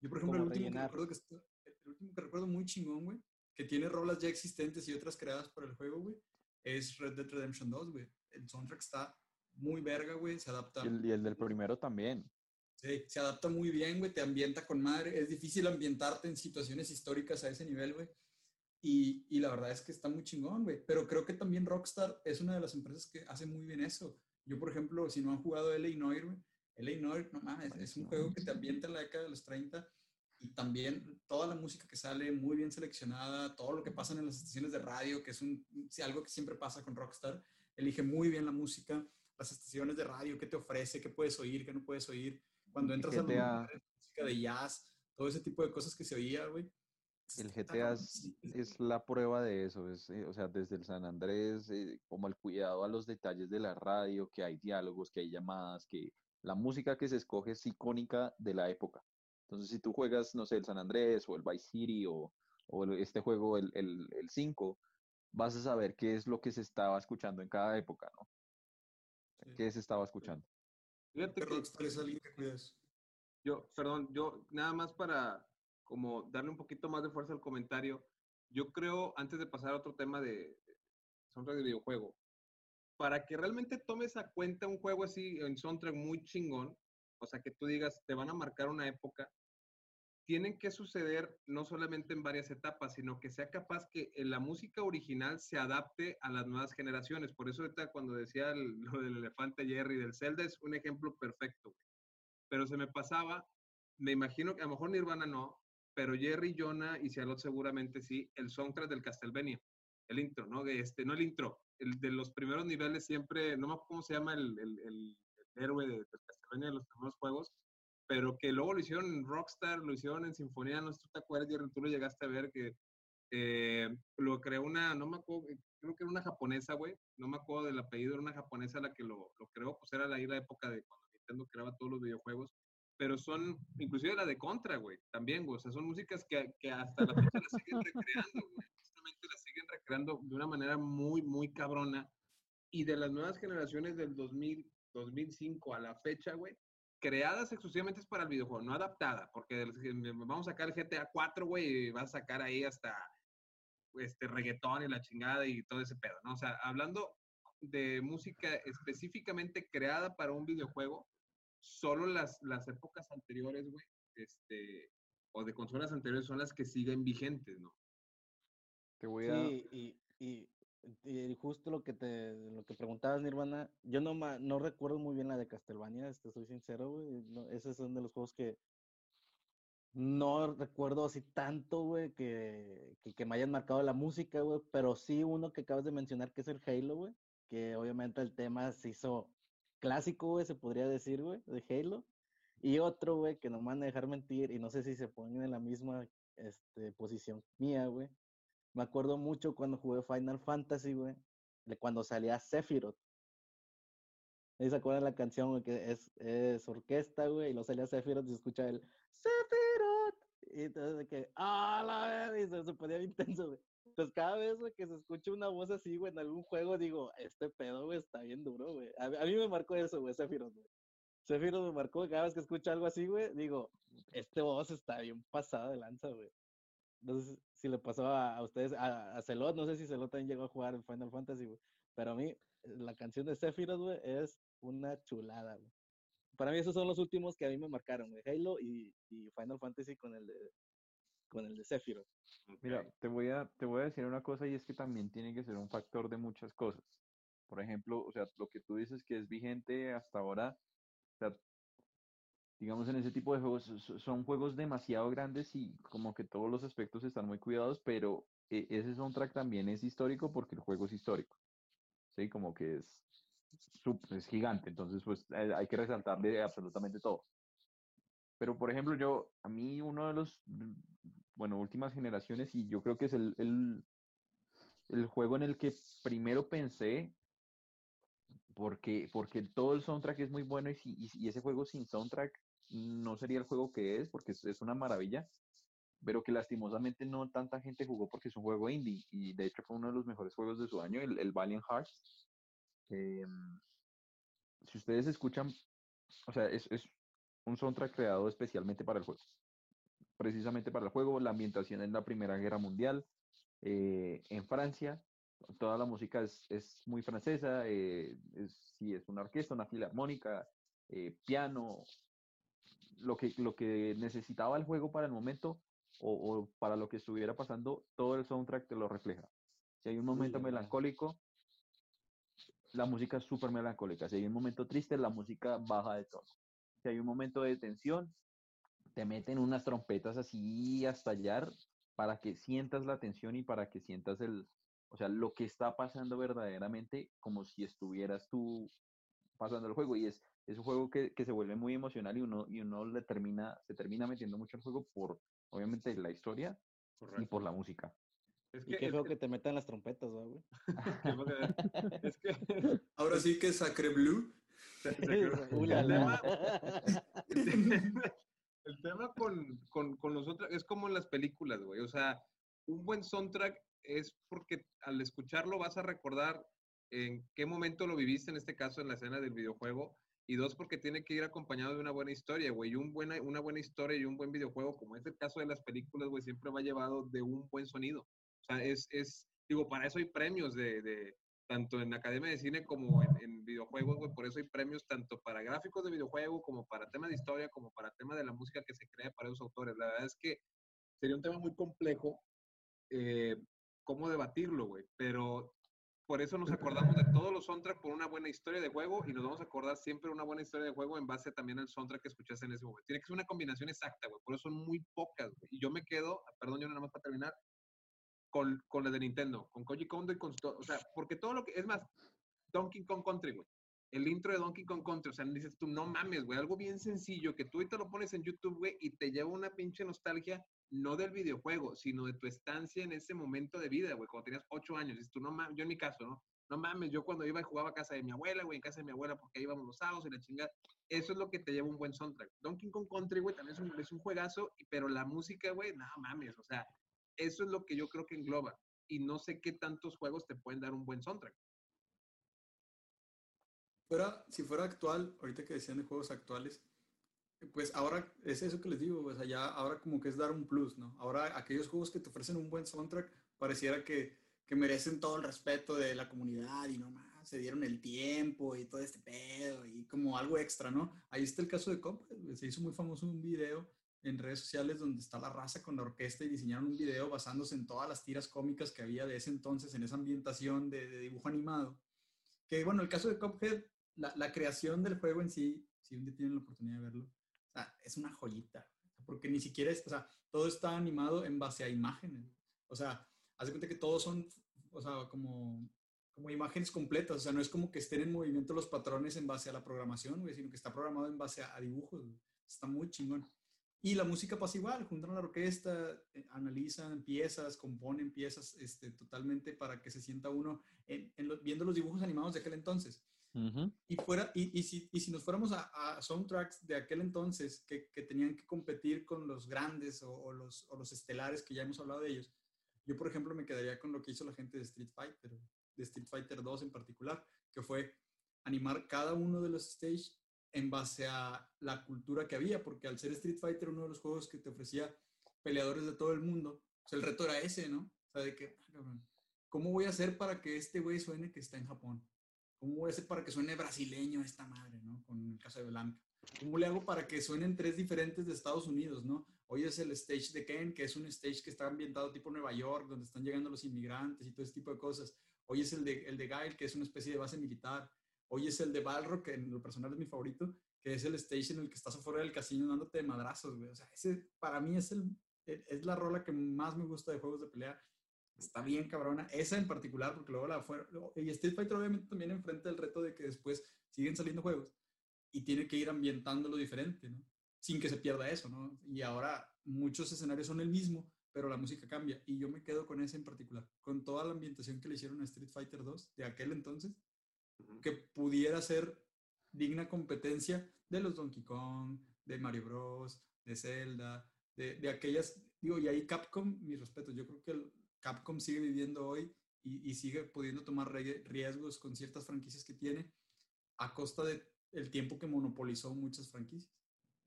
Yo, por ejemplo, el último, que recuerdo que está, el último que recuerdo muy chingón, güey, que tiene rolas ya existentes y otras creadas para el juego, güey, es Red Dead Redemption 2, güey. El soundtrack está muy verga, güey, se adapta. Y el, y el del primero también. Sí, se adapta muy bien, güey, te ambienta con madre. Es difícil ambientarte en situaciones históricas a ese nivel, güey. Y, y, la verdad es que está muy chingón, güey. Pero creo que también Rockstar es una de las empresas que hace muy bien eso. Yo, por ejemplo, si no han jugado L.A. Noir, güey, L.A. Noir, no mames, es un juego que te ambienta en la década de los 30 y también toda la música que sale muy bien seleccionada, todo lo que pasa en las estaciones de radio, que es un, algo que siempre pasa con Rockstar, elige muy bien la música, las estaciones de radio, qué te ofrece, qué puedes oír, qué no puedes oír cuando entras GTA, a la música de jazz, todo ese tipo de cosas que se oía, güey. El GTA es, es, la prueba de eso, es, eh, o sea, desde el San Andrés, eh, como el cuidado a los detalles de la radio, que hay diálogos, que hay llamadas, que la música que se escoge es icónica de la época. Entonces, si tú juegas, no sé, el San Andrés o el Vice City o, o este juego, el, el, el 5, vas a saber qué es lo que se estaba escuchando en cada época, ¿no? Sí. ¿Qué se estaba escuchando? Fíjate que, yo, perdón, yo nada más para como darle un poquito más de fuerza al comentario, yo creo, antes de pasar a otro tema de soundtrack de videojuego, para que realmente tomes a cuenta un juego así en soundtrack muy chingón, o sea, que tú digas, te van a marcar una época, tienen que suceder no solamente en varias etapas, sino que sea capaz que la música original se adapte a las nuevas generaciones. Por eso ahorita cuando decía lo del elefante Jerry del Zelda es un ejemplo perfecto. Pero se me pasaba, me imagino que a lo mejor Nirvana no, pero Jerry, Jonah y Cialot seguramente sí, el soundtrack del Castlevania, el intro, ¿no? Este, no el intro, el de los primeros niveles siempre, no me acuerdo cómo se llama el, el, el, héroe de, Castlevania de los primeros juegos, pero que luego lo hicieron en Rockstar, lo hicieron en Sinfonía, no sé si tú te acuerdas, Jerry, tú lo llegaste a ver, que eh, lo creó una, no me acuerdo, creo que era una japonesa, güey, no me acuerdo del apellido, era una japonesa la que lo, lo creó, pues era la, la época de cuando Nintendo creaba todos los videojuegos, pero son, inclusive la de Contra, güey, también, güey, o sea, son músicas que, que hasta la fecha siguen recreando, güey, justamente la siguen recreando de una manera muy, muy cabrona, y de las nuevas generaciones del 2000, 2005 a la fecha, güey, creadas exclusivamente para el videojuego, no adaptada, porque vamos a sacar el GTA 4, güey, y vas a sacar ahí hasta este reggaetón y la chingada y todo ese pedo, ¿no? O sea, hablando de música específicamente creada para un videojuego, solo las, las épocas anteriores, güey, este, o de consolas anteriores son las que siguen vigentes, ¿no? Te voy a... Sí, y, y, y, justo lo que te lo que preguntabas, Nirvana, yo no, no recuerdo muy bien la de Castlevania, soy sincero, güey. No, ese es uno de los juegos que no recuerdo así tanto, güey, que, que, que, me hayan marcado la música, güey, pero sí uno que acabas de mencionar que es el Halo, güey, que obviamente el tema se hizo clásico, güey, se podría decir, güey, de Halo. Y otro, güey, que no me van a dejar mentir, y no sé si se ponen en la misma este, posición mía, güey. Me acuerdo mucho cuando jugué Final Fantasy, güey, cuando salía Sephiroth. ¿Se acuerdan la canción, que es, es orquesta, güey, y luego salía Sephiroth y se escucha el Sephiroth. Y entonces de que, ah, la vez, y se, se ponía intenso, güey. Entonces, cada vez, que se escucha una voz así, güey, en algún juego, digo, este pedo, güey, está bien duro, güey. A, mí me marcó eso, güey, Sephiroth, güey. Sephiroth me marcó, cada vez que escucho algo así, güey, digo, este voz está bien pasado de lanza, güey. No sé si le pasó a, ustedes, a, a Celot, no sé si Celot también llegó a jugar en Final Fantasy, güey. Pero a mí, la canción de Sephiroth, es una chulada, güey. Para mí esos son los últimos que a mí me marcaron, güey. Halo y, y Final Fantasy con el de con el de Sephiroth. Mira, te voy, a, te voy a decir una cosa y es que también tiene que ser un factor de muchas cosas. Por ejemplo, o sea, lo que tú dices que es vigente hasta ahora, o sea, digamos en ese tipo de juegos, son juegos demasiado grandes y como que todos los aspectos están muy cuidados, pero e, ese soundtrack también es histórico porque el juego es histórico. Sí, como que es, es gigante, entonces pues eh, hay que resaltarle absolutamente todo. Pero, por ejemplo, yo, a mí uno de los bueno, últimas generaciones y yo creo que es el, el, el juego en el que primero pensé porque, porque todo el soundtrack es muy bueno y, y, y, ese juego sin soundtrack no sería el juego que es porque es, es, una maravilla, pero que lastimosamente no tanta gente jugó porque es un juego indie y de hecho fue uno de los mejores juegos de su año, el, el Valiant Hearts. Eh, si ustedes escuchan, o sea, es, es un soundtrack creado especialmente para el juego precisamente para el juego, la ambientación en la Primera Guerra Mundial, eh, en Francia, toda la música es, es muy francesa, eh, es, sí, es una orquesta, una filarmónica, eh, piano, lo que, lo que necesitaba el juego para el momento o, o, para lo que estuviera pasando, todo el soundtrack te lo refleja. Si hay un momento melancólico, la música es súper melancólica. Si hay un momento triste, la música baja de tono. Si hay un momento de tensión, te meten unas trompetas así a estallar para que sientas la tensión y para que sientas el, o sea, lo que está pasando verdaderamente como si estuvieras tú pasando el juego y es, es un juego que, que se vuelve muy emocional y uno, y uno le termina, se termina metiendo mucho el juego por, obviamente, la historia y por la música. Es que, y qué feo que, te metan las trompetas, güey? es que... Ahora sí que Sacre Blue. El tema con, con, con los otros es como en las películas, güey. O sea, un buen soundtrack es porque al escucharlo vas a recordar en qué momento lo viviste, en este caso en la escena del videojuego. Y dos, porque tiene que ir acompañado de una buena historia, güey. Y un buena, una buena historia y un buen videojuego, como es el caso de las películas, güey, siempre va llevado de un buen sonido. O sea, es, es digo, para eso hay premios de, de, tanto en Academia de Cine como en, videojuegos, güey. Por eso hay premios tanto para gráficos de videojuego, como para tema de historia, como para tema de la música que se crea para esos autores. La verdad es que sería un tema muy complejo eh, cómo debatirlo, güey. Pero por eso nos acordamos de todos los soundtracks por una buena historia de juego y nos vamos a acordar siempre una buena historia de juego en base también al soundtrack que escuchaste en ese momento. Tiene que ser una combinación exacta, güey. Por eso son muy pocas, güey. Y yo me quedo, perdón, yo nada más para terminar, con, con la de Nintendo, con Koji Kondo y con... O sea, porque todo lo que... Es más, Donkey Kong Country, güey. El intro de Donkey Kong Country, o sea, dices tú, no mames, güey, algo bien sencillo que tú ahorita lo pones en YouTube, güey, y te lleva una pinche nostalgia no del videojuego, sino de tu estancia en ese momento de vida, güey, cuando tenías ocho años. Dices tú, no mames, yo en mi caso, ¿no? No mames, yo cuando iba y jugaba a casa de mi abuela, güey, en casa de mi abuela, porque ahí íbamos los sábados y la chingada. Eso es lo que te lleva un buen soundtrack. Donkey Kong Country, güey, también es un, es un juegazo, pero la música, güey, no mames, o sea, eso es lo que yo creo que engloba. Y no sé qué tantos juegos te pueden dar un buen soundtrack. Fuera, si fuera actual, ahorita que decían de juegos actuales, pues ahora es eso que les digo, pues allá ahora como que es dar un plus, ¿no? Ahora aquellos juegos que te ofrecen un buen soundtrack pareciera que, que merecen todo el respeto de la comunidad y no más, se dieron el tiempo y todo este pedo y como algo extra, ¿no? Ahí está el caso de Cop, se hizo muy famoso un video en redes sociales donde está la raza con la orquesta y diseñaron un video basándose en todas las tiras cómicas que había de ese entonces, en esa ambientación de, dibujo animado. Que bueno, el caso de Cuphead, la, la, creación del juego en sí, si un día tienen la oportunidad de verlo, es una joyita, porque ni siquiera es, o sea, todo está animado en base a imágenes. O sea, haz de cuenta que todos son, o sea, como, imágenes completas, o sea, no es como que estén en movimiento los patrones en base a la programación, güey, sino que está programado en base a, dibujos. Está muy chingón. Y la música pasa igual, juntan a la orquesta, eh, analizan piezas, componen piezas este, totalmente para que se sienta uno en, viendo los dibujos animados de aquel entonces. Y, fuera, y, y, si, y si nos fuéramos a, a, soundtracks de aquel entonces que, que tenían que competir con los grandes o, los, o, los, estelares que ya hemos hablado de ellos, yo por ejemplo me quedaría con lo que hizo la gente de Street Fighter, de Street Fighter 2 en particular, que fue animar cada uno de los stages en base a la cultura que había, porque al ser Street Fighter uno de los juegos que te ofrecía peleadores de todo el mundo, pues el reto era ese, ¿no? O sea, de que, ah, ¿cómo voy a hacer para que este güey suene que está en Japón? ¿Cómo voy a para que suene brasileño esta madre, ¿no? Con el caso de Blanca. ¿Cómo le hago para que suenen tres diferentes de Estados Unidos, ¿no? Hoy es el stage de Ken, que es un stage que está ambientado tipo Nueva York, donde están llegando los inmigrantes y todo ese tipo de cosas. Hoy es el de, el de Gail, que es una especie de base militar. Hoy es el de Balrog, que en lo personal es mi favorito, que es el stage en el que estás afuera del casino dándote de madrazos, güey. O sea, ese para mí es, el, es la rola que más me gusta de juegos de pelea está bien cabrona. Esa en particular, porque luego la fue. Y Street Fighter obviamente también enfrenta el reto de que después siguen saliendo juegos y tiene que ir ambientándolo diferente, ¿no? Sin que se pierda eso, ¿no? Y ahora muchos escenarios son el mismo, pero la música cambia. Y yo me quedo con ese en particular, con toda la ambientación que le hicieron a Street Fighter 2 de aquel entonces, que pudiera ser digna competencia de los Donkey Kong, de Mario Bros, de Zelda, de, de aquellas, digo, y ahí Capcom, mi respeto, yo creo que el, Capcom sigue viviendo hoy y, sigue pudiendo tomar riesgos con ciertas franquicias que tiene a costa del el tiempo que monopolizó muchas franquicias.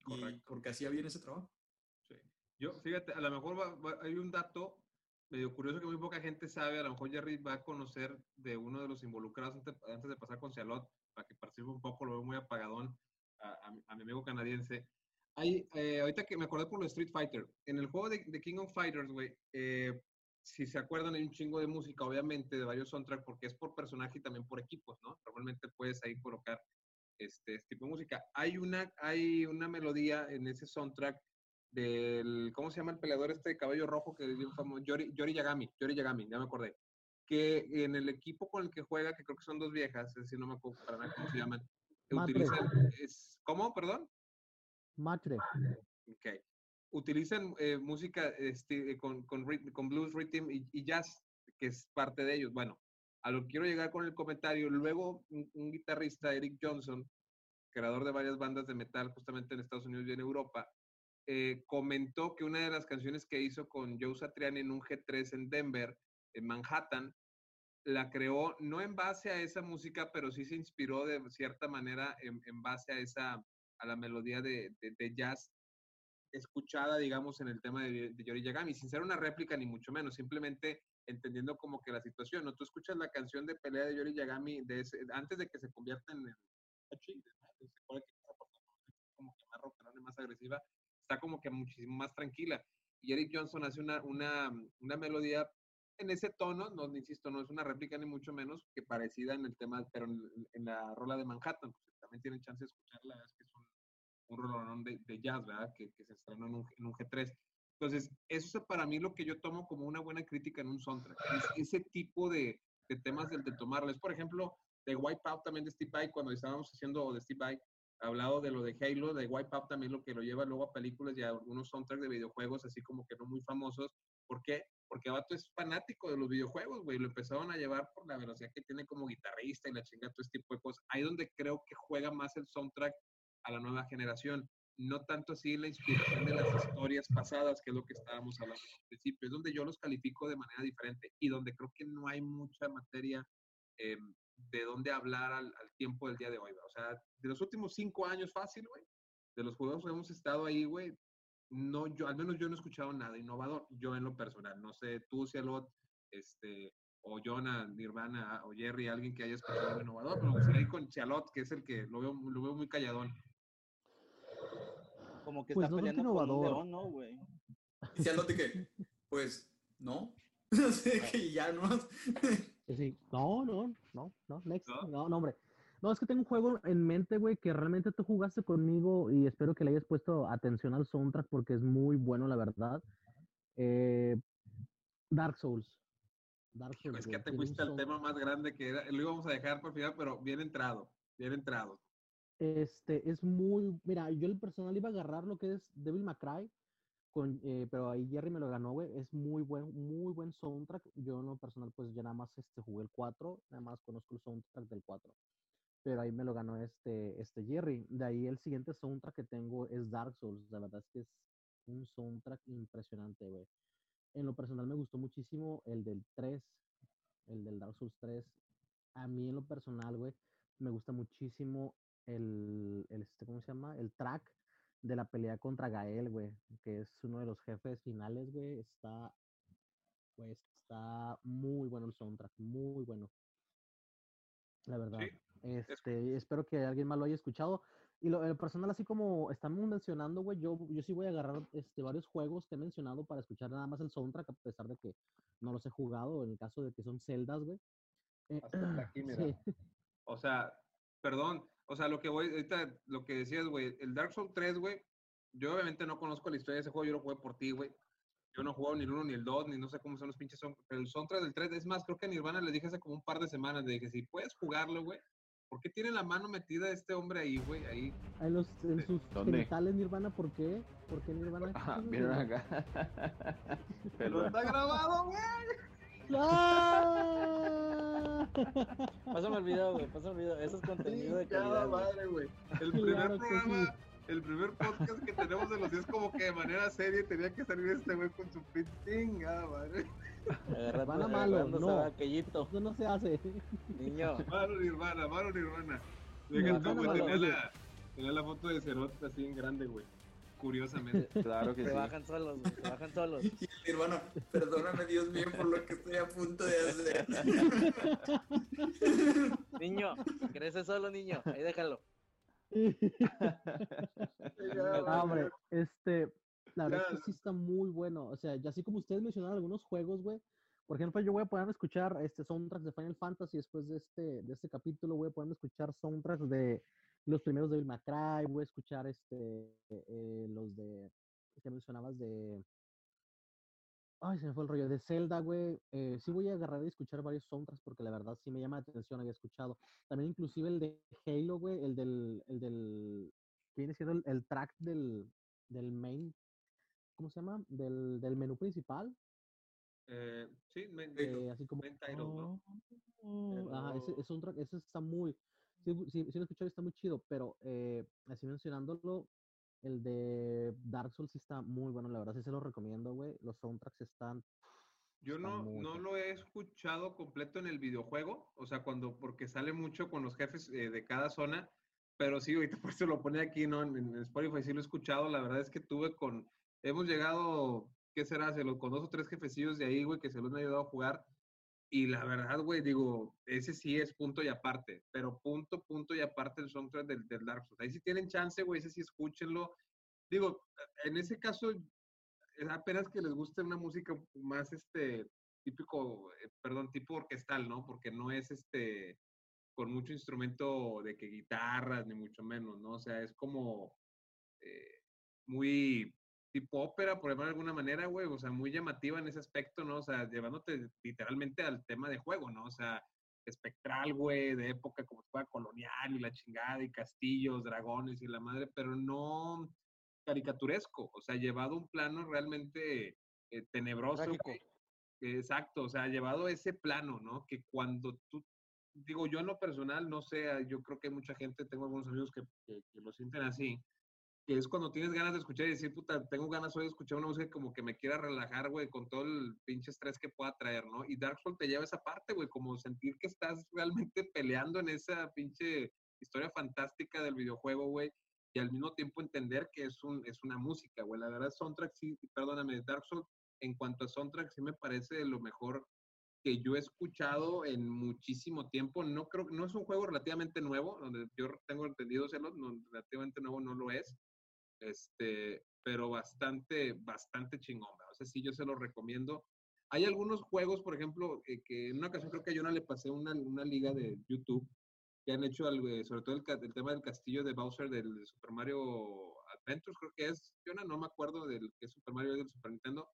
Correcto. porque hacía bien ese trabajo. Sí. Yo, fíjate, a lo mejor hay un dato medio curioso que muy poca gente sabe, a lo mejor Jerry va a conocer de uno de los involucrados antes, de pasar con Cialot, para que participe un poco, lo veo muy apagadón a, mi amigo canadiense. Hay, eh, ahorita que me acordé por lo de Street Fighter, en el juego de, de King of Fighters, güey, eh, si se acuerdan, hay un chingo de música, obviamente, de varios soundtracks, porque es por personaje y también por equipos, ¿no? Normalmente puedes ahí colocar este, este, tipo de música. Hay una, hay una melodía en ese soundtrack del, ¿cómo se llama el peleador este de cabello rojo que es famoso? Yori, Yori Yagami, Yori Yagami, ya me acordé. Que en el equipo con el que juega, que creo que son dos viejas, es decir, no me acuerdo para nada cómo se llaman, utilizan, es, ¿cómo? Perdón. Matre. Ok utilizan eh, música este, con, con, blues, rhythm y, jazz, que es parte de ellos. Bueno, a lo quiero llegar con el comentario, luego un, guitarrista, Eric Johnson, creador de varias bandas de metal justamente en Estados Unidos y en Europa, eh, comentó que una de las canciones que hizo con Joe Satriani en un G3 en Denver, en Manhattan, la creó no en base a esa música, pero sí se inspiró de cierta manera en, en base a esa a la melodía de, de jazz escuchada, digamos, en el tema de, de Yori Yagami, sin ser una réplica ni mucho menos, simplemente entendiendo como que la situación, ¿no? Tú escuchas la canción de pelea de Yori Yagami de antes de que se convierta en como que más rock'n'roll más agresiva, está como que muchísimo más tranquila. Y Eric Johnson hace una, una, una melodía en ese tono, no insisto, no es una réplica ni mucho menos que parecida en el tema, pero en, la rola de Manhattan, pues también tienen chance de escucharla, es que es un, rolón de, de, jazz, ¿verdad? Que, que se estrenó en un, en un, G3. Entonces, eso es para mí lo que yo tomo como una buena crítica en un soundtrack, es ese tipo de, de temas del de tomarles. Por ejemplo, de Wipeout también de Steve Vai, cuando estábamos haciendo de Steve Vai, hablado de lo de Halo, de Wipeout también lo que lo lleva luego a películas y a algunos soundtracks de videojuegos, así como que no muy famosos. ¿Por qué? Porque Vato es fanático de los videojuegos, güey. Lo empezaron a llevar por la velocidad que tiene como guitarrista y la chingada, todo este tipo de cosas. Ahí donde creo que juega más el soundtrack a la nueva generación. No tanto así la inspiración de las historias pasadas, que es lo que estábamos hablando al principio. Es donde yo los califico de manera diferente y donde creo que no hay mucha materia eh, de dónde hablar al, tiempo del día de hoy, O sea, de los últimos cinco años fácil, güey, de los juegos que hemos estado ahí, güey, no, yo, al menos yo no he escuchado nada innovador, yo en lo personal, no sé, tú, Cialot, este, o Jonah, Nirvana, o Jerry, alguien que haya escuchado algo innovador, pero me ir con Cialot, que es el que lo veo, lo veo muy calladón. Como que pues está no peleando innovador. con un león, ¿no, güey? Pues, no. No sé, que ya no. Sí, no, no, no, no, next, no, no, hombre. No, es que tengo un juego en mente, güey, que realmente tú jugaste conmigo y espero que le hayas puesto atención al soundtrack porque es muy bueno, la verdad. Eh, Dark Souls. Dark Souls. Es que te fuiste al tema más grande que era, lo íbamos a dejar por final, pero bien entrado, bien entrado. Este, es muy, mira, yo el personal iba a agarrar lo que es Devil May Cry, eh, pero ahí Jerry me lo ganó, güey. Es muy buen, muy buen soundtrack. Yo en lo personal, pues ya nada más este, jugué el 4, nada más conozco el soundtrack del 4. Pero ahí me lo ganó este, este Jerry. De ahí el siguiente soundtrack que tengo es Dark Souls. La verdad es que es un soundtrack impresionante, güey. En lo personal me gustó muchísimo el del 3, el del Dark Souls 3. A mí en lo personal, güey, me gusta muchísimo el, el este, ¿cómo se llama? El track de la pelea contra Gael, güey, que es uno de los jefes finales, güey, está, pues, está muy bueno el soundtrack, muy bueno. La verdad. este, espero que alguien más lo haya escuchado. Y lo, el personal, así como estamos mencionando, güey, yo, yo sí voy a agarrar este, varios juegos que he mencionado para escuchar nada más el soundtrack, a pesar de que no los he jugado, en el caso de que son celdas, güey. Eh, o sea, perdón, o sea, lo que voy, ahorita, lo que decías, güey, el Dark Souls 3, güey, yo obviamente no conozco la historia de ese juego, yo lo jugué por ti, güey. Yo no juego ni el 1 ni el 2, ni no sé cómo son los pinches son, pero el soundtrack del 3, es más, creo que a Nirvana les dije hace como un par de semanas, de que si puedes jugarlo, güey, ¿por qué tiene la mano metida este hombre ahí, güey? Ahí. En, los, en sus genitales Nirvana, ¿por qué? ¿Por qué Nirvana? Ah, miren acá. pero está grabado, güey. ¡No! Pásame el video, güey, pásame el video. Eso es contenido de calidad. madre, güey. El primer programa, el primer podcast que tenemos de los 10 como que de manera seria tenía que salir este güey con su pintinga, madre. Hermana malo, no. Aquellito. Eso no se hace. Niño. Malo Nirvana, malo Nirvana. Déjate, güey, tenía la, tenía la foto de Cerot así en grande, güey curiosamente. Claro que se sí. bajan solos, se bajan solos. Y el hermano, perdóname Dios mío por lo que estoy a punto de hacer. Niño, crece solo, niño, ahí déjalo. ah, hombre, este, la verdad es que sí está muy bueno. O sea, ya así como ustedes mencionaron algunos juegos, güey. Por ejemplo, yo voy a poder escuchar este soundtracks de Final Fantasy después de este, de este capítulo. Voy a poder escuchar soundtracks de los primeros de Bill McCray, voy a escuchar este, eh, los de, que mencionabas de, ay, se me fue el rollo, de Zelda, güey, eh, sí voy a agarrar y escuchar varios soundtracks porque la verdad sí me llama la atención, había escuchado. También inclusive el de Halo, güey, el del, el del, que viene siendo el, track del, del main, ¿cómo se llama? Del, del menú principal. Eh, sí, main, eh, así como, main title, ¿no? Oh, ajá, ese, ese, track, ese está muy, sí, sí, lo escuché, está muy chido, pero eh, así mencionándolo, el de Dark Souls sí está muy bueno, la verdad, sí se lo recomiendo, güey. Los soundtracks están. Yo no, no lo he escuchado completo en el videojuego, o sea, cuando, porque sale mucho con los jefes eh, de cada zona, pero sí, ahorita por eso lo pone aquí, ¿no? En, Spotify sí lo he escuchado, la verdad es que tuve con, hemos llegado, ¿qué será? Se los conozco tres jefecillos de ahí, güey, que se los han ayudado a jugar. Y la verdad, güey, digo, ese sí es punto y aparte, pero punto, punto y aparte el soundtrack del, del Dark Souls. Ahí sí tienen chance, güey, ese sí escúchenlo. Digo, en ese caso, apenas que les guste una música más, este, típico, eh, perdón, tipo orquestal, ¿no? Porque no es, este, con mucho instrumento de que guitarras, ni mucho menos, ¿no? O sea, es como eh, muy tipo ópera, por ejemplo, de alguna manera, güey, o sea, muy llamativa en ese aspecto, ¿no? O sea, llevándote literalmente al tema de juego, ¿no? O sea, espectral, güey, de época como si fuera colonial y la chingada y castillos, dragones y la madre, pero no caricaturesco, o sea, llevado a un plano realmente eh, tenebroso. Exacto, o sea, llevado a ese plano, ¿no? Que cuando tú digo, yo en lo personal, no sé, yo creo que mucha gente, tengo algunos amigos que, lo sienten así, que es cuando tienes ganas de escuchar y decir, puta, tengo ganas hoy de escuchar una música como que me quiera relajar, güey, con todo el pinche estrés que pueda traer, ¿no? Y Dark Souls te lleva esa parte, güey, como sentir que estás realmente peleando en esa pinche historia fantástica del videojuego, güey, y al mismo tiempo entender que es, un, es una música, güey. La verdad, soundtrack, sí, perdóname, Dark Souls, en cuanto a soundtrack, sí me parece lo mejor que yo he escuchado en muchísimo tiempo. No creo, no es un juego relativamente nuevo, donde yo tengo entendido serlo, no, relativamente nuevo no lo es, este, pero bastante, bastante chingón. O sea, sí, yo se lo recomiendo. Hay algunos juegos, por ejemplo, eh, que en una ocasión creo que yo no le pasé una, una liga de YouTube que han hecho algo, eh, sobre todo el, tema del castillo de Bowser del Super Mario Adventures, creo que es, yo no, me acuerdo del que es Super Mario del Super Nintendo,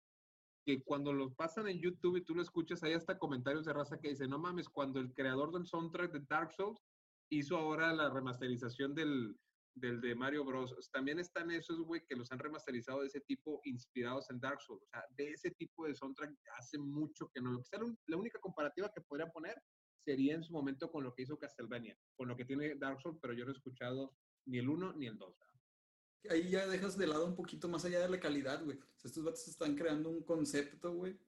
que cuando lo pasan en YouTube y tú lo escuchas, hay hasta comentarios de raza que dicen, no mames, cuando el creador del soundtrack de Dark Souls hizo ahora la remasterización del, del de Mario Bros. También están esos, güey, que los han remasterizado de ese tipo, inspirados en Dark Souls. O sea, de ese tipo de soundtrack hace mucho que no. Quizá la única comparativa que podría poner sería en su momento con lo que hizo Castlevania, con lo que tiene Dark Souls, pero yo no he escuchado ni el 1 ni el 2 ahí ya dejas de lado un poquito más allá de la calidad, güey. O sea, estos vatos están creando un concepto, güey,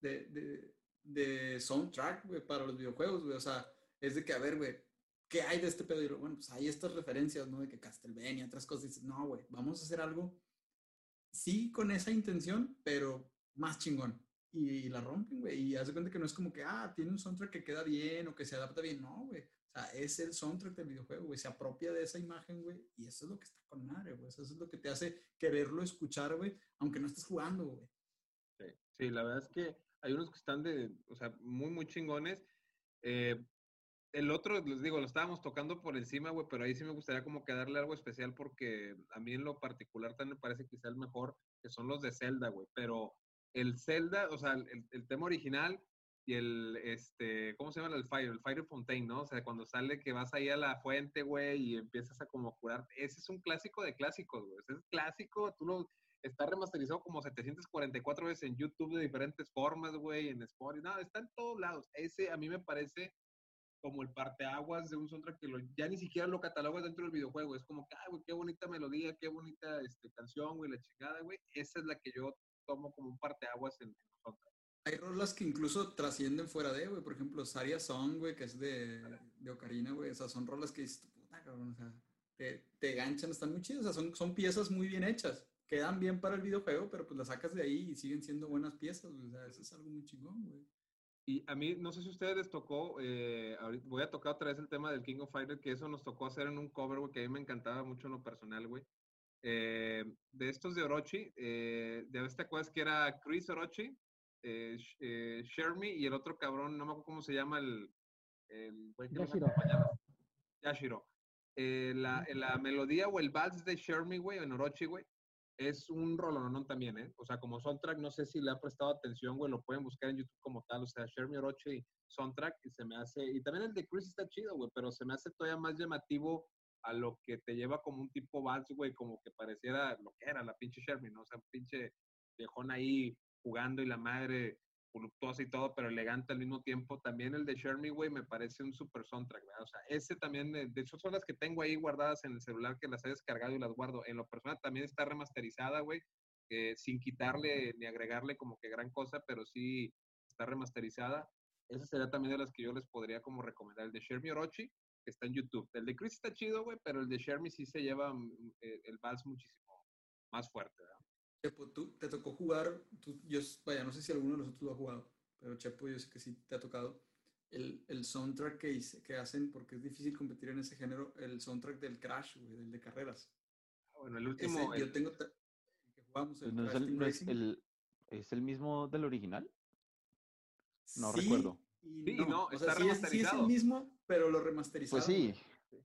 de, de, de soundtrack, güey, para los videojuegos, güey. O sea, es de que, a ver, güey, ¿qué hay de este pedo? Y bueno, pues hay estas referencias, ¿no? De que Castlevania, otras cosas. Dices, no, güey, vamos a hacer algo, sí, con esa intención, pero más chingón. Y, la rompen, güey. Y hace cuenta que no es como que, ah, tiene un soundtrack que queda bien o que se adapta bien. No, güey sea, es el soundtrack del videojuego, güey. Se apropia de esa imagen, güey. Y eso es lo que está con madre, güey. Eso es lo que te hace quererlo escuchar, güey, aunque no estés jugando, güey. Sí, la verdad es que hay unos que están de, o sea, muy, muy chingones. Eh, el otro, les digo, lo estábamos tocando por encima, güey, pero ahí sí me gustaría como que darle algo especial porque a mí en lo particular también me parece quizá el mejor, que son los de Zelda, güey. Pero el Zelda, o sea, el, el tema original y el, este, ¿cómo se llama el Fire? El Fire Fontaine, ¿no? O sea, cuando sale que vas ahí a la fuente, güey, y empiezas a como curar. Ese es un clásico de clásicos, güey. Ese es clásico, tú lo, está remasterizado como 744 veces en YouTube de diferentes formas, güey, en Spotify, no, está en todos lados. Ese a mí me parece como el parteaguas de un soundtrack que lo, ya ni siquiera lo catalogas dentro del videojuego. Es como que, ay, güey, qué bonita melodía, qué bonita este, canción, güey, la chingada, güey. Esa es la que yo tomo como un parteaguas en, en los soundtracks. Hay rolas que incluso trascienden fuera de, güey. Por ejemplo, Saria Song, güey, que es de, de Ocarina, güey. O sea, son rolas que dices, puta, cabrón, o sea, te, te ganchan, están muy chidas. O sea, son, son piezas muy bien hechas. Quedan bien para el videojuego, pero pues las sacas de ahí y siguen siendo buenas piezas, O sea, eso es algo muy chingón, güey. Y a mí, no sé si a ustedes les tocó, eh, voy a tocar otra vez el tema del King of Fighters, que eso nos tocó hacer en un cover, güey, que a mí me encantaba mucho en lo personal, güey. Eh, de estos de Orochi, eh, de te acuerdas que era Chris Orochi, eh, eh, Shermy y el otro cabrón, no me acuerdo cómo se llama el, el güey que Yashiro. Yashiro. Eh, la, la, melodía o el vals de Shermy, güey, en Orochi, güey, es un rolonón también, ¿eh? O sea, como soundtrack, no sé si le han prestado atención, güey, lo pueden buscar en YouTube como tal, o sea, Shermy Orochi soundtrack, y se me hace, y también el de Chris está chido, güey, pero se me hace todavía más llamativo a lo que te lleva como un tipo vals, güey, como que pareciera lo que era la pinche Shermy, ¿no? O sea, un pinche viejón ahí jugando y la madre voluptuosa y todo, pero elegante al mismo tiempo. También el de Shermy, güey, me parece un super soundtrack, ¿verdad? O sea, ese también, de hecho, son las que tengo ahí guardadas en el celular que las he descargado y las guardo. En lo personal también está remasterizada, güey, eh, sin quitarle ni agregarle como que gran cosa, pero sí está remasterizada. Esa sería también de las que yo les podría como recomendar. El de Shermy Orochi, que está en YouTube. El de Chris está chido, güey, pero el de Shermy sí se lleva mm, eh, el vals muchísimo más fuerte, ¿verdad? Chepo, tú te tocó jugar, tú, yo, vaya, no sé si alguno de nosotros lo ha jugado, pero Chepo, yo sé que sí te ha tocado. El, el soundtrack que, que hacen, porque es difícil competir en ese género, el soundtrack del Crash, güey, del de carreras. Ah, bueno, el último. Yo tengo. Que jugamos el no es el, no es el, ¿Es el mismo del original? No recuerdo. Sí, no, está sí, es, sí, es, el mismo, pero lo remasterizado. Pues sí,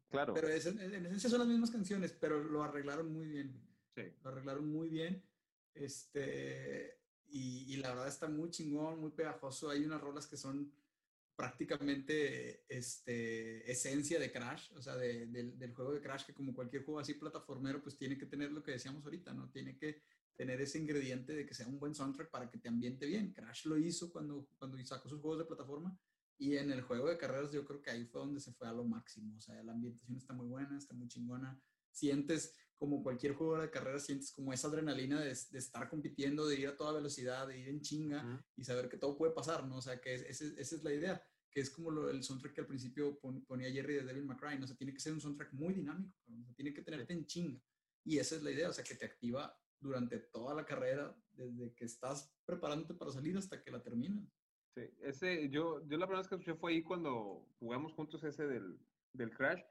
claro. Pero es, en, en esencia son las mismas canciones, pero lo arreglaron muy bien. Sí. Lo arreglaron muy bien. Este, y, y, la verdad está muy chingón, muy pegajoso. Hay unas rolas que son prácticamente este, esencia de Crash, o sea, de, del juego de Crash, que como cualquier juego así plataformero, pues tiene que tener lo que decíamos ahorita, ¿no? Tiene que tener ese ingrediente de que sea un buen soundtrack para que te ambiente bien. Crash lo hizo cuando, cuando sacó sus juegos de plataforma y en el juego de carreras yo creo que ahí fue donde se fue a lo máximo. O sea, la ambientación está muy buena, está muy chingona. Sientes como cualquier juego de carreras, sientes como esa adrenalina de, de, estar compitiendo, de ir a toda velocidad, de ir en chinga y saber que todo puede pasar, ¿no? O sea, que esa es la idea, que es como lo, el soundtrack que al principio ponía Jerry de Devil McCray, ¿no? O sea, tiene que ser un soundtrack muy dinámico, tiene que tenerte en chinga. Y esa es la idea, o sea, que te activa durante toda la carrera, desde que estás preparándote para salir hasta que la terminas. Sí, ese, yo, yo la primera vez que escuché fue ahí cuando jugamos juntos ese del, del Crash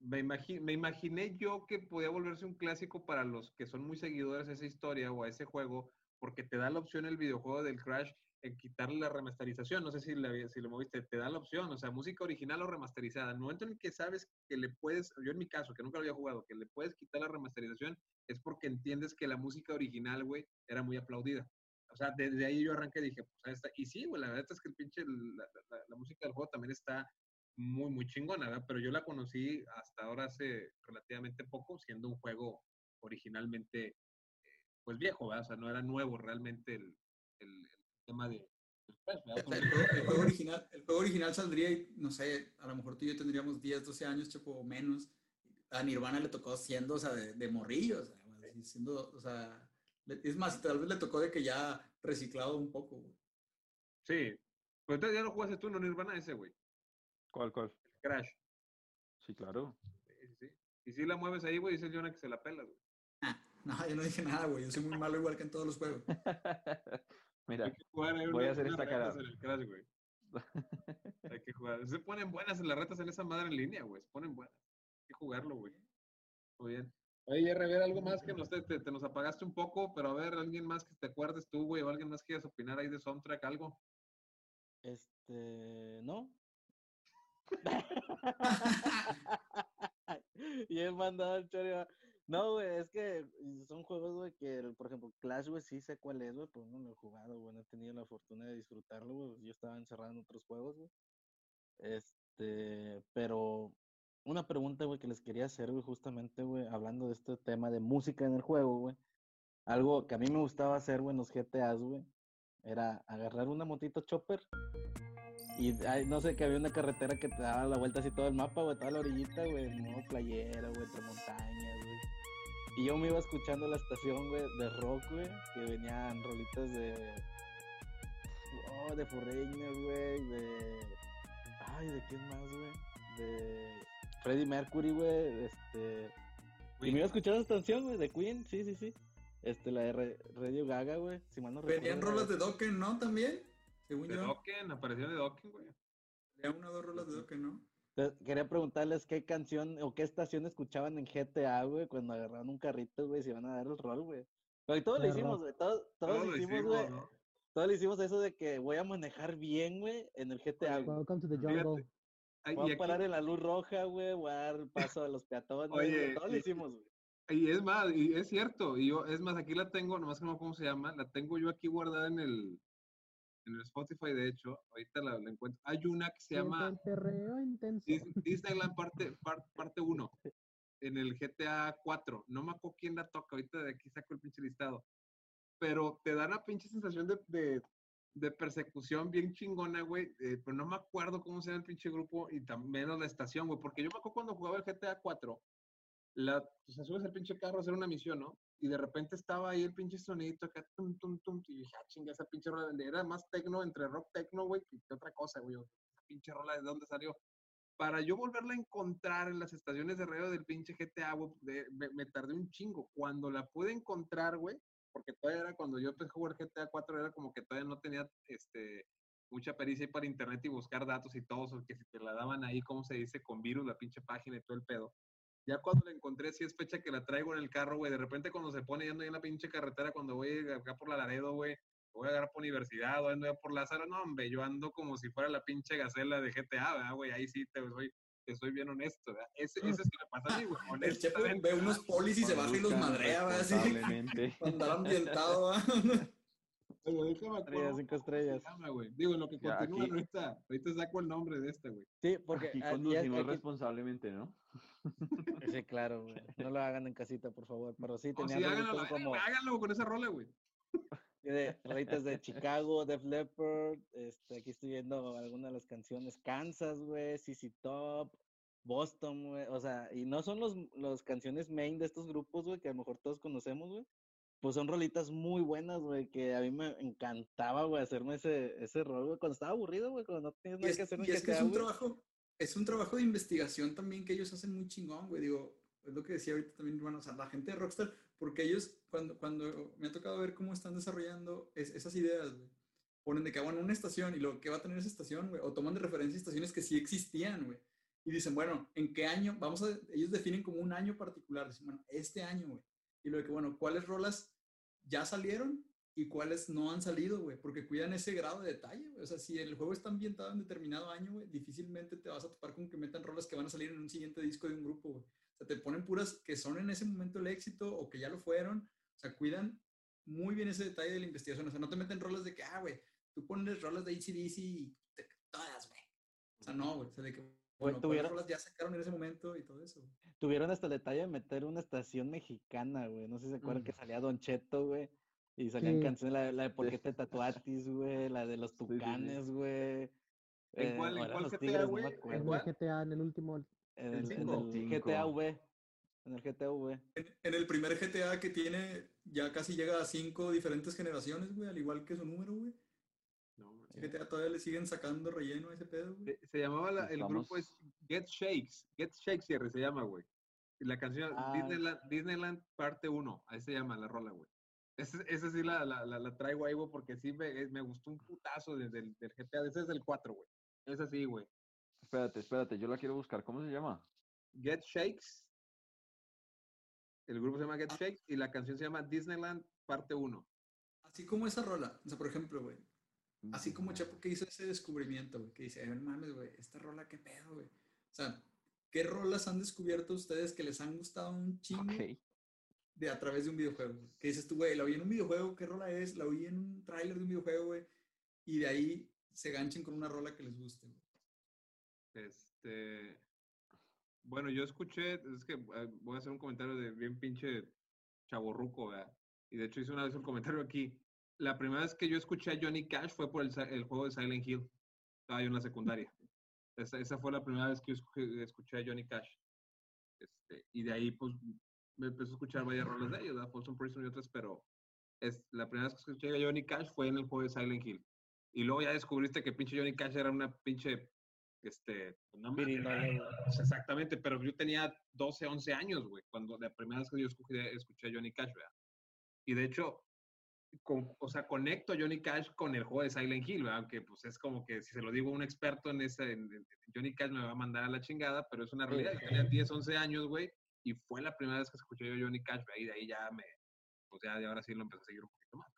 me, me imaginé yo que podía volverse un clásico para los que son muy seguidores de esa historia o a ese juego, porque te da la opción el videojuego del Crash en quitarle la remasterización. No sé si, le, si lo moviste, te da la opción, o sea, música original o remasterizada. En el momento en el que sabes que le puedes, yo en mi caso, que nunca lo había jugado, que le puedes quitar la remasterización, es porque entiendes que la música original, güey, era muy aplaudida. O sea, desde ahí yo arranqué y dije, pues ahí está. Y sí, güey, la verdad es que el pinche, la música del juego también está muy, muy chingona, ¿verdad? Pero yo la conocí hasta ahora hace relativamente poco, siendo un juego originalmente, eh, pues viejo, ¿verdad? O sea, no era nuevo realmente el, el, tema de... Pues, el, juego, original, el juego original saldría, no sé, a lo mejor tú y yo tendríamos 10, 12 años, tipo, o menos. A Nirvana le tocó siendo, o sea, de, de morrillo, o sea, siendo, o sea, es más, tal vez le tocó de que ya reciclado un poco, güey. Sí, pues entonces ya lo jugaste tú, no Nirvana ese, güey. ¿Cuál, cuál? Crash. Sí, claro. Sí, sí. Y si la mueves ahí, güey, dice el Jonah que se la pela, güey. no, yo no dije nada, güey. Yo soy muy malo igual que en todos los juegos. Mira, voy a hacer esta cara. En el Crash, güey. Hay que jugar. Se ponen buenas en las retas en esa madre en línea, güey. Se ponen buenas. Hay que jugarlo, güey. Muy bien. Oye, R, ver algo más que nos, te, te, nos apagaste un poco, pero a ver, alguien más que te acuerdes tú, güey, o alguien más que quieras opinar ahí de soundtrack, algo. Este, no, y él mandado el chorro. No, güey, es que son juegos, güey, que, por ejemplo, Clash, güey, sí sé cuál es, güey, pero no lo he jugado, güey, no he tenido la fortuna de disfrutarlo, güey. Yo estaba encerrado en otros juegos, güey. Este, pero una pregunta, güey, que les quería hacer, güey, justamente, güey, hablando de este tema de música en el juego, güey. Algo que a mí me gustaba hacer, güey, en los GTAs, güey, era agarrar una motito chopper y no sé, que había una carretera que te daba la vuelta así todo el mapa, güey, toda la orillita, güey, no, playera, güey, entre montañas, güey. Y yo me iba escuchando la estación, güey, de rock, güey, que venían rolitas de. Oh, de Forreña, güey, de. Ay, ¿de quién más, güey? De Freddie Mercury, güey, este. Y me iba a escuchar esa estación, güey, de Queen, sí, sí, sí. Este, la de Radio Gaga, güey, si mal no Venían rolas de Dokken, ¿no? También. Según de Dokken, apareció de Dokken, güey. Ya una o dos rolas de Dokken, ¿no? Quería preguntarles qué canción o qué estación escuchaban en GTA, güey, cuando agarraron un carrito, güey, si van a dar el rol, güey. Pero todos lo hicimos, güey. Todos, todos, lo hicimos, güey. Todos le hicimos eso de que voy a manejar bien, güey, en el GTA. Welcome to the jungle. Voy a parar en la luz roja, güey, voy a dar el paso a los peatones. Oye, todos lo hicimos, güey. Y es más, y es cierto, y yo, es más, aquí la tengo, nomás que no sé cómo se llama, la tengo yo aquí guardada en el, en el Spotify, de hecho, ahorita la, encuentro. Hay una que se llama Disneyland parte, parte 1 en el GTA 4. No me acuerdo quién la toca, ahorita de aquí saco el pinche listado. Pero te da una pinche sensación de, de, persecución bien chingona, güey. Eh, pero no me acuerdo cómo se llama el pinche grupo y también la estación, güey. Porque yo me acuerdo cuando jugaba el GTA 4, la, o sea, subes el pinche carro a hacer una misión, ¿no? Y de repente estaba ahí el pinche sonidito acá, tum, tum, tum, y dije, ah, chinga, esa pinche rola, era más tecno, entre rock tecno, güey, que, otra cosa, güey, esa pinche rola, ¿de dónde salió? Para yo volverla a encontrar en las estaciones de radio del pinche GTA, güey, me, tardé un chingo. Cuando la pude encontrar, güey, porque todavía era cuando yo empecé a jugar GTA 4, era como que todavía no tenía este, mucha pericia para internet y buscar datos y todo, que si te la daban ahí, como se dice, con virus, la pinche página y todo el pedo. Ya cuando la encontré, sí es fecha que la traigo en el carro, güey. De repente cuando se pone yendo ahí en la pinche carretera, cuando voy acá por la Laredo, güey, voy a agarrar por universidad, o ando ya por Lázaro, no, hombre, yo ando como si fuera la pinche gacela de GTA, ¿verdad, güey? Ahí sí te soy, te soy bien honesto, ¿verdad? Ese, ese es que me pasa a mí, güey. El chefe ve unos polis y se baja y los madrea, ¿verdad? Así, andar ambientado, ¿verdad? Estrellas, cinco estrellas. Digo, lo que continúa ahorita, ahorita saco el nombre de este, güey. Sí, porque aquí conducimos responsablemente, ¿no? Sí, claro, güey. No lo hagan en casita, por favor. Pero sí, tenía sí, háganlo, como... háganlo con esa rola, güey. De, rolitas de Chicago, Def Leppard, este, aquí estoy viendo algunas de las canciones, Kansas, güey, CC Top, Boston, güey, o sea, y no son los, los canciones main de estos grupos, güey, que a lo mejor todos conocemos, güey, pues son rolitas muy buenas, güey, que a mí me encantaba, güey, hacerme ese, ese rol, güey, cuando estaba aburrido, güey, cuando no tenías nada que hacer. Y es que es un trabajo, es un trabajo de investigación también que ellos hacen muy chingón, güey, digo, es lo que decía ahorita también, bueno, o sea, la gente de Rockstar, porque ellos, cuando, cuando me ha tocado ver cómo están desarrollando esas ideas, güey, ponen de que, bueno, una estación y lo que va a tener esa estación, güey, o toman de referencia estaciones que sí existían, güey, y dicen, bueno, ¿en qué año? Vamos a, ellos definen como un año particular, dicen, bueno, este año, güey, y que, bueno, ¿cuáles rolas ya salieron y cuáles no han salido, güey? Porque cuidan ese grado de detalle, güey. O sea, si el juego está ambientado en determinado año, güey, difícilmente te vas a topar con que metan rolas que van a salir en un siguiente disco de un grupo, güey. O sea, te ponen puras que son en ese momento el éxito o que ya lo fueron. O sea, cuidan muy bien ese detalle de la investigación. O sea, no te meten rolas de que, ah, güey, tú pones rolas de ACDC y todas, güey. O sea, no, güey. O sea, de que bueno, tuvieron, ya sacaron en ese momento y todo eso. Tuvieron hasta el detalle de meter una estación mexicana, güey. No sé si se acuerdan que salía Don Cheto, güey. Y salían canciones, la, la de Por qué te tatuatis, güey. La de los tucanes, güey. ¿En cuál, ¿en cuál GTA, güey? ¿En cuál GTA? En el último. En el, en el GTA V. En el GTA V. En, el primer GTA que tiene, ya casi llega a cinco diferentes generaciones, güey. Al igual que su número, güey. GTA todavía le siguen sacando relleno a ese pedo, güey. Se, llamaba el grupo es Get Shakes. Get Shakes se llama, güey. Y la canción ah. Disneyland, Disneyland parte 1. Ahí se llama la rola, güey. Esa, sí la, la, la, traigo ahí, güey, porque sí me, me, gustó un putazo desde el del GTA. Ese es el 4, güey. Es así, güey. Espérate, espérate, yo la quiero buscar. ¿Cómo se llama? Get Shakes. El grupo se llama Get ah. Shakes y la canción se llama Disneyland Parte 1. Así como esa rola. O sea, por ejemplo, güey. Así como Chapo que hizo ese descubrimiento, güey, que dice, ver, mames, güey, esta rola, qué pedo, güey. O sea, ¿qué rolas han descubierto ustedes que les han gustado un chingo de a través de un videojuego? Que dices tú, güey, la oí en un videojuego, ¿qué rola es? La oí en un tráiler de un videojuego, güey. Y de ahí se ganchen con una rola que les guste, güey. Este. Bueno, yo escuché, es que eh, voy a hacer un comentario de bien pinche chaborruco, ¿verdad? Y de hecho hice una vez un comentario aquí la primera vez que yo escuché a Johnny Cash fue por el, juego de Silent Hill. Estaba yo en la secundaria. Esa, fue la primera vez que yo escuché a Johnny Cash. Este, y de ahí, pues, me empezó a escuchar varias rolas de ellos, ¿verdad? Folsom Prison y otras, pero es, la primera vez que escuché a Johnny Cash fue en el juego de Silent Hill. Y luego ya descubriste que pinche Johnny Cash era una pinche, este, una exactamente, pero yo tenía 12, 11 años, güey, cuando la primera vez que yo escuché, escuché a Johnny Cash, ¿verdad? Y de hecho, o sea, conecto a Johnny Cash con el juego de Silent Hill, aunque pues es como que si se lo digo a un experto en ese, Johnny Cash me va a mandar a la chingada, pero es una realidad. Yo tenía 10, 11 años, güey, y fue la primera vez que escuché yo Johnny Cash, y de ahí ya me, pues ya de ahora sí lo empecé a seguir un poquito más.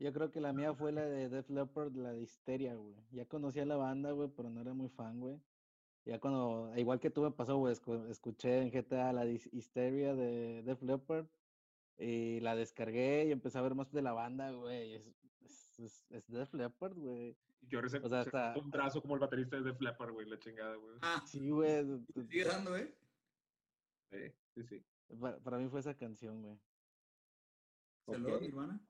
Yo creo que la mía fue la de Def Leppard, la de Histeria, güey. Ya conocía la banda, güey, pero no era muy fan, güey. Ya cuando, igual que tú me pasó, güey, escuché en GTA la de Histeria de Def Leppard y la descargué y empecé a ver más de la banda, güey. Es, es, es, Def Leppard, güey. Yo recibí o sea, hasta... un brazo como el baterista de Def Leppard, güey, la chingada, güey. Ah, sí, güey. Sigue dando, ¿eh? Sí, sí, sí. Para, para, mí fue esa canción, güey. ¿Saludos, okay. Nirvana?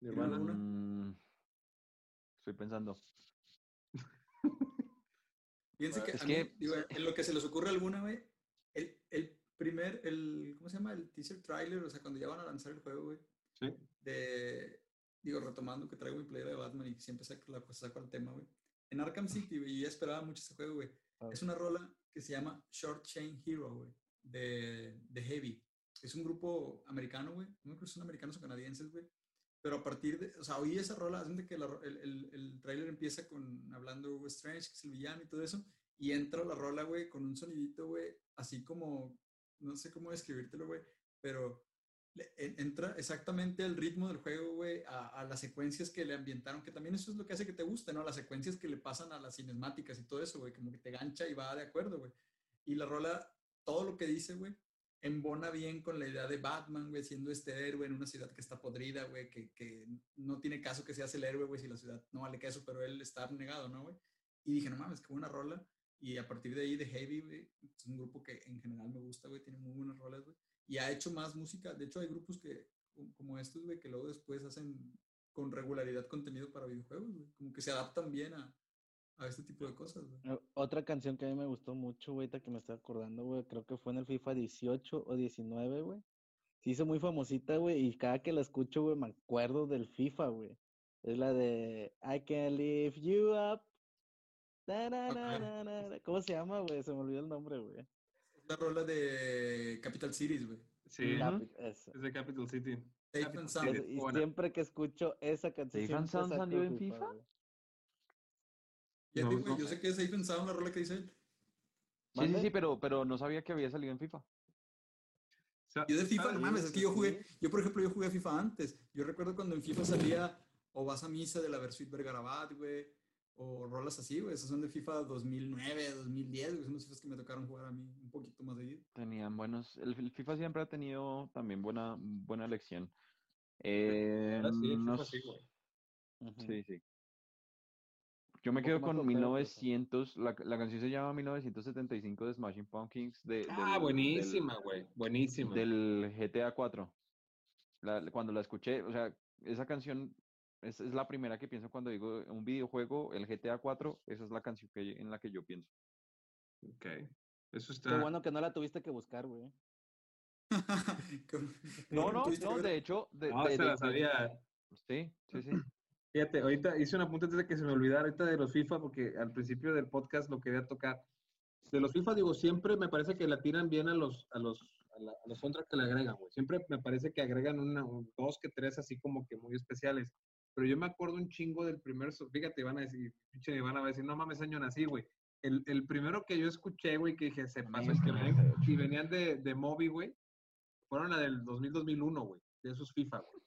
¿Nirvana? Mm, estoy pensando. Piense que, a mí, Digo, en lo que se les ocurre alguna, güey, el, el primer, el, ¿cómo se llama? El teaser trailer, o sea, cuando ya van a lanzar el juego, güey. Sí. De, digo, retomando que traigo mi player de Batman y siempre saco, la, pues, saco el tema, güey. En Arkham City, güey, y ya esperaba mucho ese juego, güey. Es una rola que se llama Short Chain Hero, güey, de, de Heavy. es un grupo americano, güey. No creo que son americanos o canadienses, güey. Pero a partir de, o sea, oí esa rola, hacen de que el, el, el tráiler empieza con hablando Hugo Strange, que es el villano y todo eso, y entra la rola, güey, con un sonidito, güey, así como, no sé cómo describírtelo, güey, pero entra exactamente el ritmo del juego, güey, a, las secuencias que le ambientaron, que también eso es lo que hace que te guste, ¿no? Las secuencias que le pasan a las cinemáticas y todo eso, güey, como que te gancha y va de acuerdo, güey. Y la rola, todo lo que dice, güey, embona bien con la idea de Batman, güey, siendo este héroe en una ciudad que está podrida, güey, que, que no tiene caso que seas el héroe, güey, si la ciudad no vale queso, pero él está abnegado, ¿no, güey? Y dije, no mames, qué buena rola. Y a partir de ahí, The Heavy, güey, es un grupo que en general me gusta, güey, tiene muy buenas rolas, güey. Y ha hecho más música. De hecho, hay grupos que, como estos, güey, que luego después hacen con regularidad contenido para videojuegos, güey. Como que se adaptan bien a, a este tipo de cosas, güey. Otra canción que a mí me gustó mucho, güey, que me estoy acordando, güey, creo que fue en el FIFA 18 o 19, güey. Se hizo muy famosita, güey, y cada que la escucho, güey, me acuerdo del FIFA, güey. Es la de I can lift you up. ¿Cómo se llama, güey? Se me olvidó el nombre, güey. Es la rola de Capital Cities, güey. Sí, es de Capital City. Safe and Sound. Y siempre que escucho esa canción. ¿Safe and Sound salió en FIFA? Ya no, digo, yo sé que es Safe and Sound la rola que dice él. Sí, sí, sí, pero, pero no sabía que había salido en FIFA. Yo de FIFA, no mames, es que yo jugué, yo por ejemplo, yo jugué a FIFA antes. Yo recuerdo cuando en FIFA salía o vas a misa de la Versuit Vergarabat, güey, o rolas así, güey. Esos son de FIFA 2009, 2010, güey. Son los FIFA que me tocaron jugar a mí un poquito más de vida. Tenían buenos. El, FIFA siempre ha tenido también buena, buena elección. Eh, sí, no, sí, sí, sí. Yo me quedo con 1900, la, la, canción se llama 1975 de Smashing Pumpkins. De, ah, buenísima, güey, buenísima. Del GTA 4. cuando la escuché, o sea, esa canción es, es, la primera que pienso cuando digo un videojuego, el GTA 4, esa es la canción que, en la que yo pienso. Ok, eso está... Qué bueno que no la tuviste que buscar, güey. no, no, no, de hecho... De, no, se la sabía. Sí, sí, sí. Fíjate, ahorita hice una punta antes de que se me olvidara ahorita de los FIFA, porque al principio del podcast lo quería tocar. De los FIFA, digo, siempre me parece que la tiran bien a los, a los, a, la, a los que le agregan, güey. Siempre me parece que agregan una, dos que tres así como que muy especiales. Pero yo me acuerdo un chingo del primer, fíjate, van a decir, pinche van a decir, no mames, año nací, güey. El, el, primero que yo escuché, güey, que dije, se pasó, es que venían, y venían de, de Moby, güey, fueron la del 2000-2001, güey, de esos FIFA, güey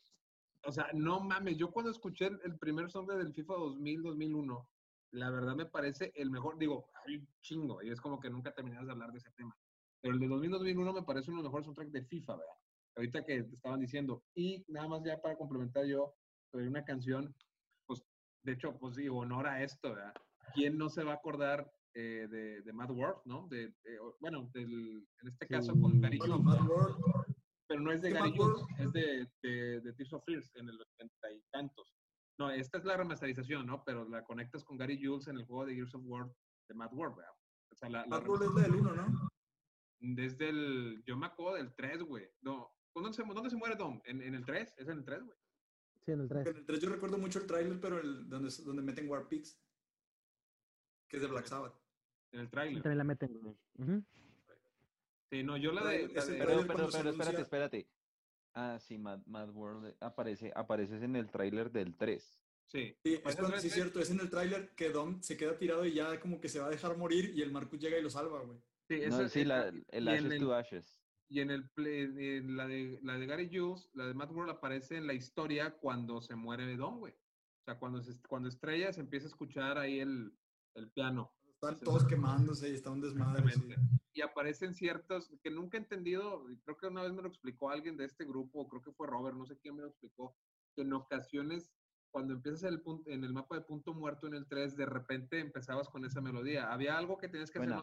o sea, no mames, yo cuando escuché el, primer song del FIFA 2000-2001, la verdad me parece el mejor, digo, hay chingo, y es como que nunca terminas de hablar de ese tema. Pero el de 2000-2001 me parece uno de los mejores soundtracks de FIFA, ¿verdad? Ahorita que te estaban diciendo. Y nada más ya para complementar yo, sobre una canción, pues, de hecho, pues digo, honor a esto, ¿verdad? ¿Quién no se va a acordar eh, de, de, Mad World, ¿no? De, bueno, del, en este caso con Gary pero no es de Gary Jules, es de, de, de, Tears of Fears en el ochenta y tantos. No, esta es la remasterización, ¿no? Pero la conectas con Gary Jules en el juego de Gears of War de Mad World, ¿verdad? O sea, la, Mad World es del 1, ¿no? Desde el, yo me acuerdo del 3, güey. No, ¿dónde se, ¿dónde se muere Dom? ¿En, ¿En, el 3? ¿Es en el 3, güey? Sí, en el 3. En el 3 yo recuerdo mucho el trailer, pero el, donde, donde meten Warpix, que es de Black Sabbath. En el trailer. También la meten, güey. Uh Sí, no, yo la de... pero, pero, pero, espérate, espérate. Ah, sí, Mad, Mad World aparece, apareces en el tráiler del 3. Sí, sí, es, cuando, sí, cierto, es en el tráiler que Dom se queda tirado y ya como que se va a dejar morir y el Marcus llega y lo salva, güey. Sí, eso, sí la, el Ashes to Ashes. Y en, el, en la, de, la de Gary Jules, la de Mad World aparece en la historia cuando se muere Dom, güey. O sea, cuando, se, cuando estrella se empieza a escuchar ahí el, el piano. Están todos quemándose y está un desmadre. Y aparecen ciertos que nunca he entendido, creo que una vez me lo explicó alguien de este grupo, creo que fue Robert, no sé quién me lo explicó, que en ocasiones cuando empiezas el punto, en el mapa de punto muerto en el 3, de repente empezabas con esa melodía. Había algo que tenías que hacer.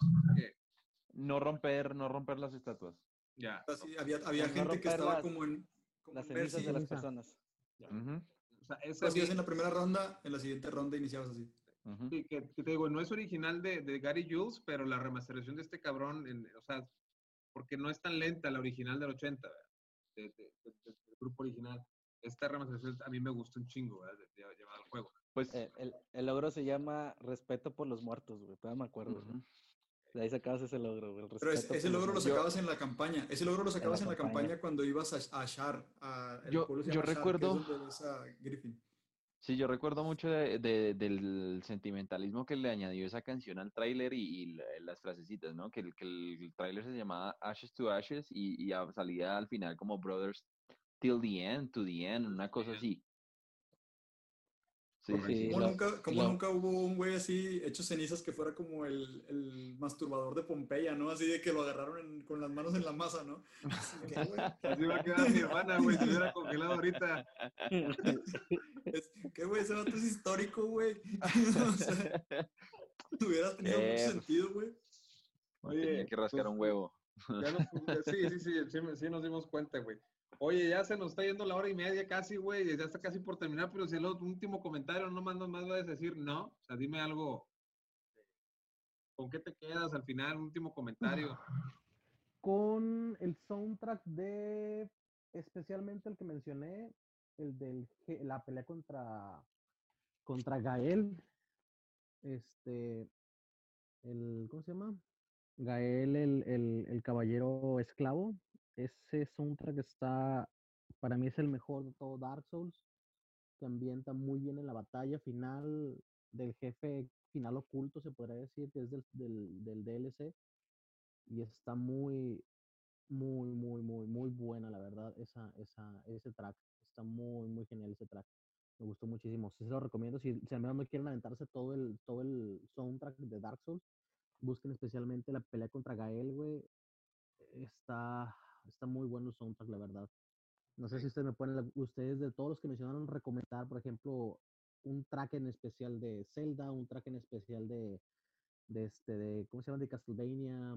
No romper, no romper las estatuas. Ya. había, había gente que estaba como en... las cenizas de las personas. O sea, eso hacías en la primera ronda, en la siguiente ronda iniciabas así. Sí, que, te digo, no es original de, de, Gary Jules, pero la remasterización de este cabrón, en, o sea, porque no es tan lenta la original del 80, del grupo original. Esta remasterización a mí me gusta un chingo, ¿verdad? De, llevar al juego. Pues eh, el, el, logro se llama Respeto por los Muertos, güey, todavía me acuerdo. De ahí sacabas ese logro, güey. Pero ese, logro lo sacabas en la campaña. Ese logro lo sacabas en la, campaña. cuando ibas a, a Shar. A, yo yo recuerdo. Sí, yo recuerdo mucho del sentimentalismo que le añadió esa canción al tráiler y, las frasecitas, ¿no? Que, que el tráiler se llamaba Ashes to Ashes y, y, salía al final como Brothers Till the End, to the End, una cosa así. Como, nunca, como nunca hubo un güey así hecho cenizas que fuera como el, el masturbador de Pompeya, ¿no? Así de que lo agarraron con las manos en la masa, ¿no? Así, así va a quedar mi hermana, güey, si hubiera congelado ahorita. ¿Qué, güey? Ese vato es histórico, güey. o sea, hubiera tenido mucho eh, sentido, güey. Oye, Tenía que rascar pues, un huevo. sí, sí, sí, sí, sí, nos dimos cuenta, güey. Oye, ya se nos está yendo la hora y media casi, güey, ya está casi por terminar, pero si el último comentario no más, más vas a decir no, o sea, dime algo. ¿Con qué te quedas al final? Último comentario. Con el soundtrack de, especialmente el que mencioné, el de la pelea contra, contra Gael, este, el, ¿cómo se llama? Gael, el, el, el caballero esclavo, ese soundtrack está, para mí es el mejor de todo Dark Souls, que ambienta muy bien en la batalla final del jefe final oculto, se podría decir, que es del, del, DLC, y está muy, muy, muy, muy, muy buena, la verdad, esa, esa, ese track. Está muy, muy genial ese track. Me gustó muchísimo. Se lo recomiendo. Si, si al menos no quieren aventarse todo el, todo el soundtrack de Dark Souls, busquen especialmente la pelea contra Gael, güey. Está, está muy bueno el soundtrack, la verdad. No sé si ustedes me pueden, ustedes de todos los que mencionaron, recomendar, por ejemplo, un track en especial de Zelda, un track en especial de, de este, de, ¿cómo se llama? De Castlevania,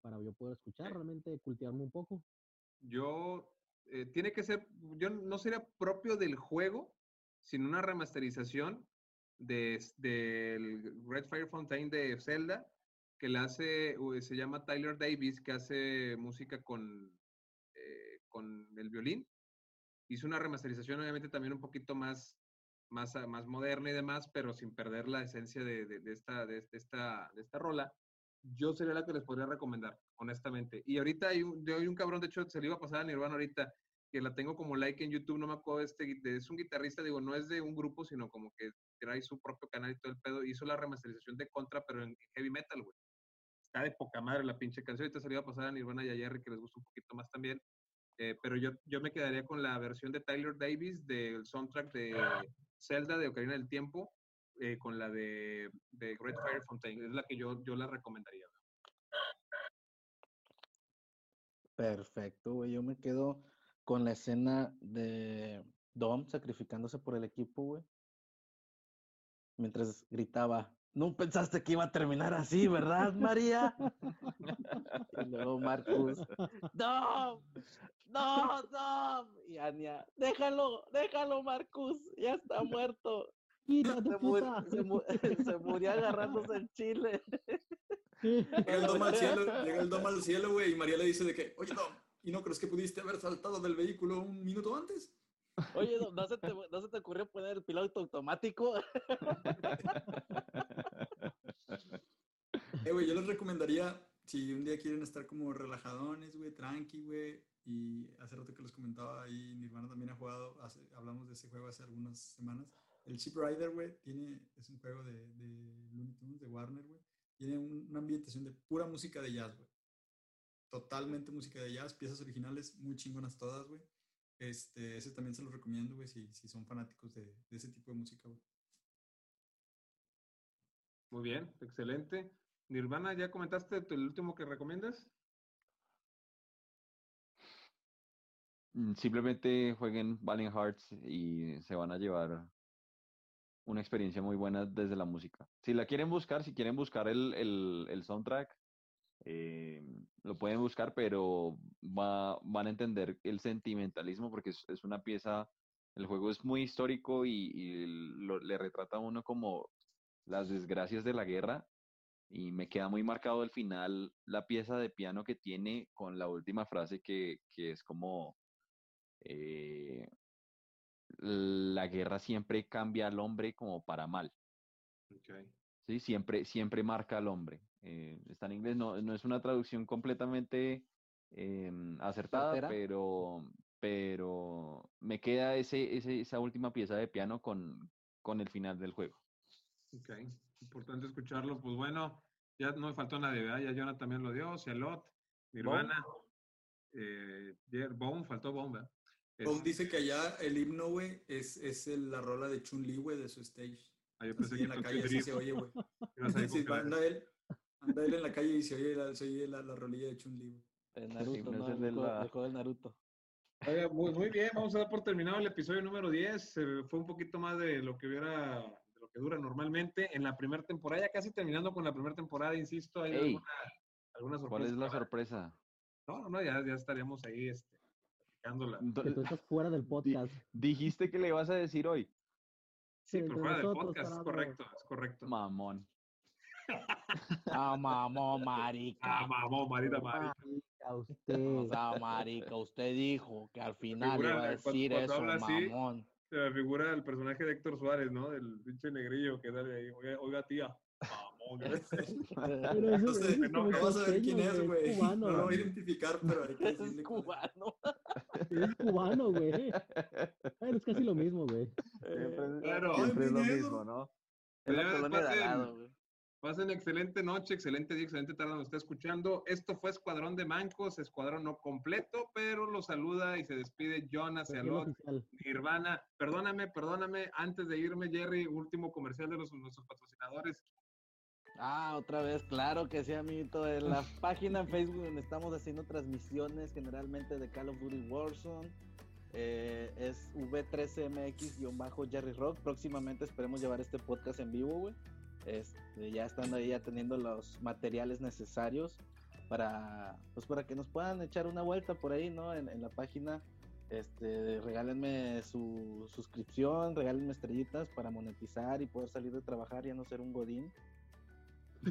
para yo poder escuchar, realmente cultivarme un poco. Yo, eh, tiene que ser, yo no sería propio del juego, sino una remasterización del de, Red Fire Fountain de Zelda, que le hace, se llama Tyler Davis, que hace música con, eh, con el violín. Hizo una remasterización, obviamente también un poquito más, más, más moderna y demás, pero sin perder la esencia de, de, esta, de, esta, de esta rola. Yo sería la que les podría recomendar, honestamente. Y ahorita hay un, hay un cabrón, de hecho, se le iba a pasar a Nirvana ahorita, que la tengo como like en YouTube, no me acuerdo, este, es un guitarrista, digo, no es de un grupo, sino como que trae su propio canal y todo el pedo, hizo la remasterización de Contra, pero en heavy metal, güey de poca madre la pinche canción. Ahorita se iba a pasar a Nirvana y a Jerry, que les gusta un poquito más también. Eh, pero yo, yo me quedaría con la versión de Tyler Davis del soundtrack de Zelda de Ocarina del Tiempo, eh, con la de, de, Great Fire Fountain. Es la que yo, yo la recomendaría. Perfecto, güey. Yo me quedo con la escena de Dom sacrificándose por el equipo, güey. Mientras gritaba, no pensaste que iba a terminar así, ¿verdad, María? y luego Marcus, no, no, no. Y Ania, déjalo, déjalo, Marcus, ya está muerto. Se, se, murió agarrándose el chile. Llega el dom al cielo, llega el dom al cielo, güey, y María le dice de que, oye, Dom, ¿y no crees que pudiste haber saltado del vehículo un minuto antes? Oye, ¿no se, te, ¿no se te ocurrió poner el piloto automático? Güey, yo les recomendaría, si un día quieren estar como relajadones, güey, tranqui, güey, y hace rato que les comentaba ahí, Nirvana también ha jugado, hablamos de ese juego hace algunas semanas. El Chip Rider, güey, tiene, es un juego de, de Looney Tunes, de Warner, güey. Tiene una ambientación de pura música de jazz, güey. Totalmente música de jazz, piezas originales muy chingonas todas, güey. Este, ese también se lo recomiendo, güey, si, si son fanáticos de, de ese tipo de música, güey. Muy bien, excelente. Nirvana, ¿ya comentaste el último que recomiendas? Mm, simplemente jueguen Valiant Hearts y se van a llevar una experiencia muy buena desde la música. Si la quieren buscar, si quieren buscar el, el, soundtrack, eh, lo pueden buscar, pero va, van a entender el sentimentalismo porque es, es una pieza, el juego es muy histórico y, le retrata a uno como las desgracias de la guerra y me queda muy marcado el final, la pieza de piano que tiene con la última frase que, que es como eh, la guerra siempre cambia al hombre como para mal. Sí, siempre, siempre marca al hombre. Eh, está en inglés, no, no es una traducción completamente em, acertada, pero, pero me queda ese, ese, esa última pieza de piano con, con el final del juego. Importante escucharlo. Pues bueno, ya no me faltó nadie, ¿verdad? Ya Jonah también lo dio, Cialot, Nirvana, eh, Bone, faltó Bone, ¿verdad? Bone dice que allá el himno, güey, es, es la rola de Chun-Li, güey, de su stage. Ah, yo pensé que en la calle así se oye, güey. sí, anda él, anda él en la calle y se oye la, se oye la, la rolilla de Chun-Li, El Naruto, no, el, de Naruto. Oiga, muy, muy, bien, vamos a dar por terminado el episodio número 10. fue un poquito más de lo que hubiera dura normalmente. En la primera temporada, ya casi terminando con la primera temporada, insisto, hay alguna, sorpresa. ¿Cuál es la sorpresa? No, no, ya, ya estaríamos ahí este, platicándola. Que tú estás fuera del podcast. ¿Dijiste que le vas a decir hoy? Sí, pero fuera del podcast, es correcto, es correcto. Mamón. ah, mamón, marica. Ah, mamón, marita, marica. Usted. Ah, marica, usted dijo que al final iba a decir eso, mamón la figura del personaje de Héctor Suárez, ¿no? Del pinche negrillo que sale ahí. Oiga, tía. Vamos, no sé, no, vas a ver quién es, güey. No lo voy a identificar, pero hay que Es cubano. Es cubano, güey. Es casi lo mismo, güey. Siempre, es lo mismo, ¿no? Es la colonia de al lado, güey. Pasen excelente noche, excelente día, excelente tarde nos está escuchando. Esto fue Escuadrón de Mancos, escuadrón no completo, pero lo saluda y se despide Jonas Alot, Nirvana. Perdóname, perdóname, antes de irme, Jerry, último comercial de los, nuestros patrocinadores. Ah, otra vez, claro que sí, amiguito. En la página en Facebook donde estamos haciendo transmisiones generalmente de Call of Duty Warzone. Eh, es V13MX-Jerry Rock. Próximamente esperemos llevar este podcast en vivo, güey. Este, ya estando ahí ya teniendo los materiales necesarios para pues para que nos puedan echar una vuelta por ahí no en, la página este regálenme su suscripción regálenme estrellitas para monetizar y poder salir de trabajar y no ser un godín.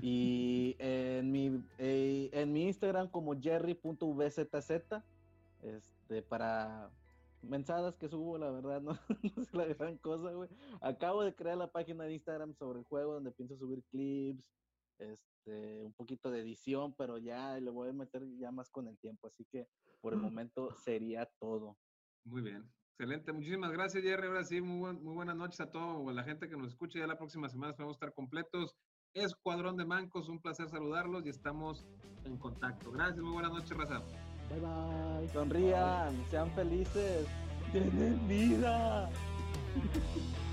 Y en mi eh, en mi Instagram como jerry.vzz este para mensadas que subo, la verdad, no, no es la gran cosa, güey. Acabo de crear la página de Instagram sobre el juego donde pienso subir clips, este, un poquito de edición, pero ya le voy a meter ya más con el tiempo, así que por el momento sería todo. Muy bien. Excelente, muchísimas gracias Jerry. Ahora sí, muy, muy buenas noches a toda la gente que nos escucha. Ya la próxima semana esperamos estar completos. Escuadrón de Mancos, un placer saludarlos y estamos en contacto. Gracias, muy buenas noches, Raza. Bye bye. Sonrían, sean felices. Tienen vida.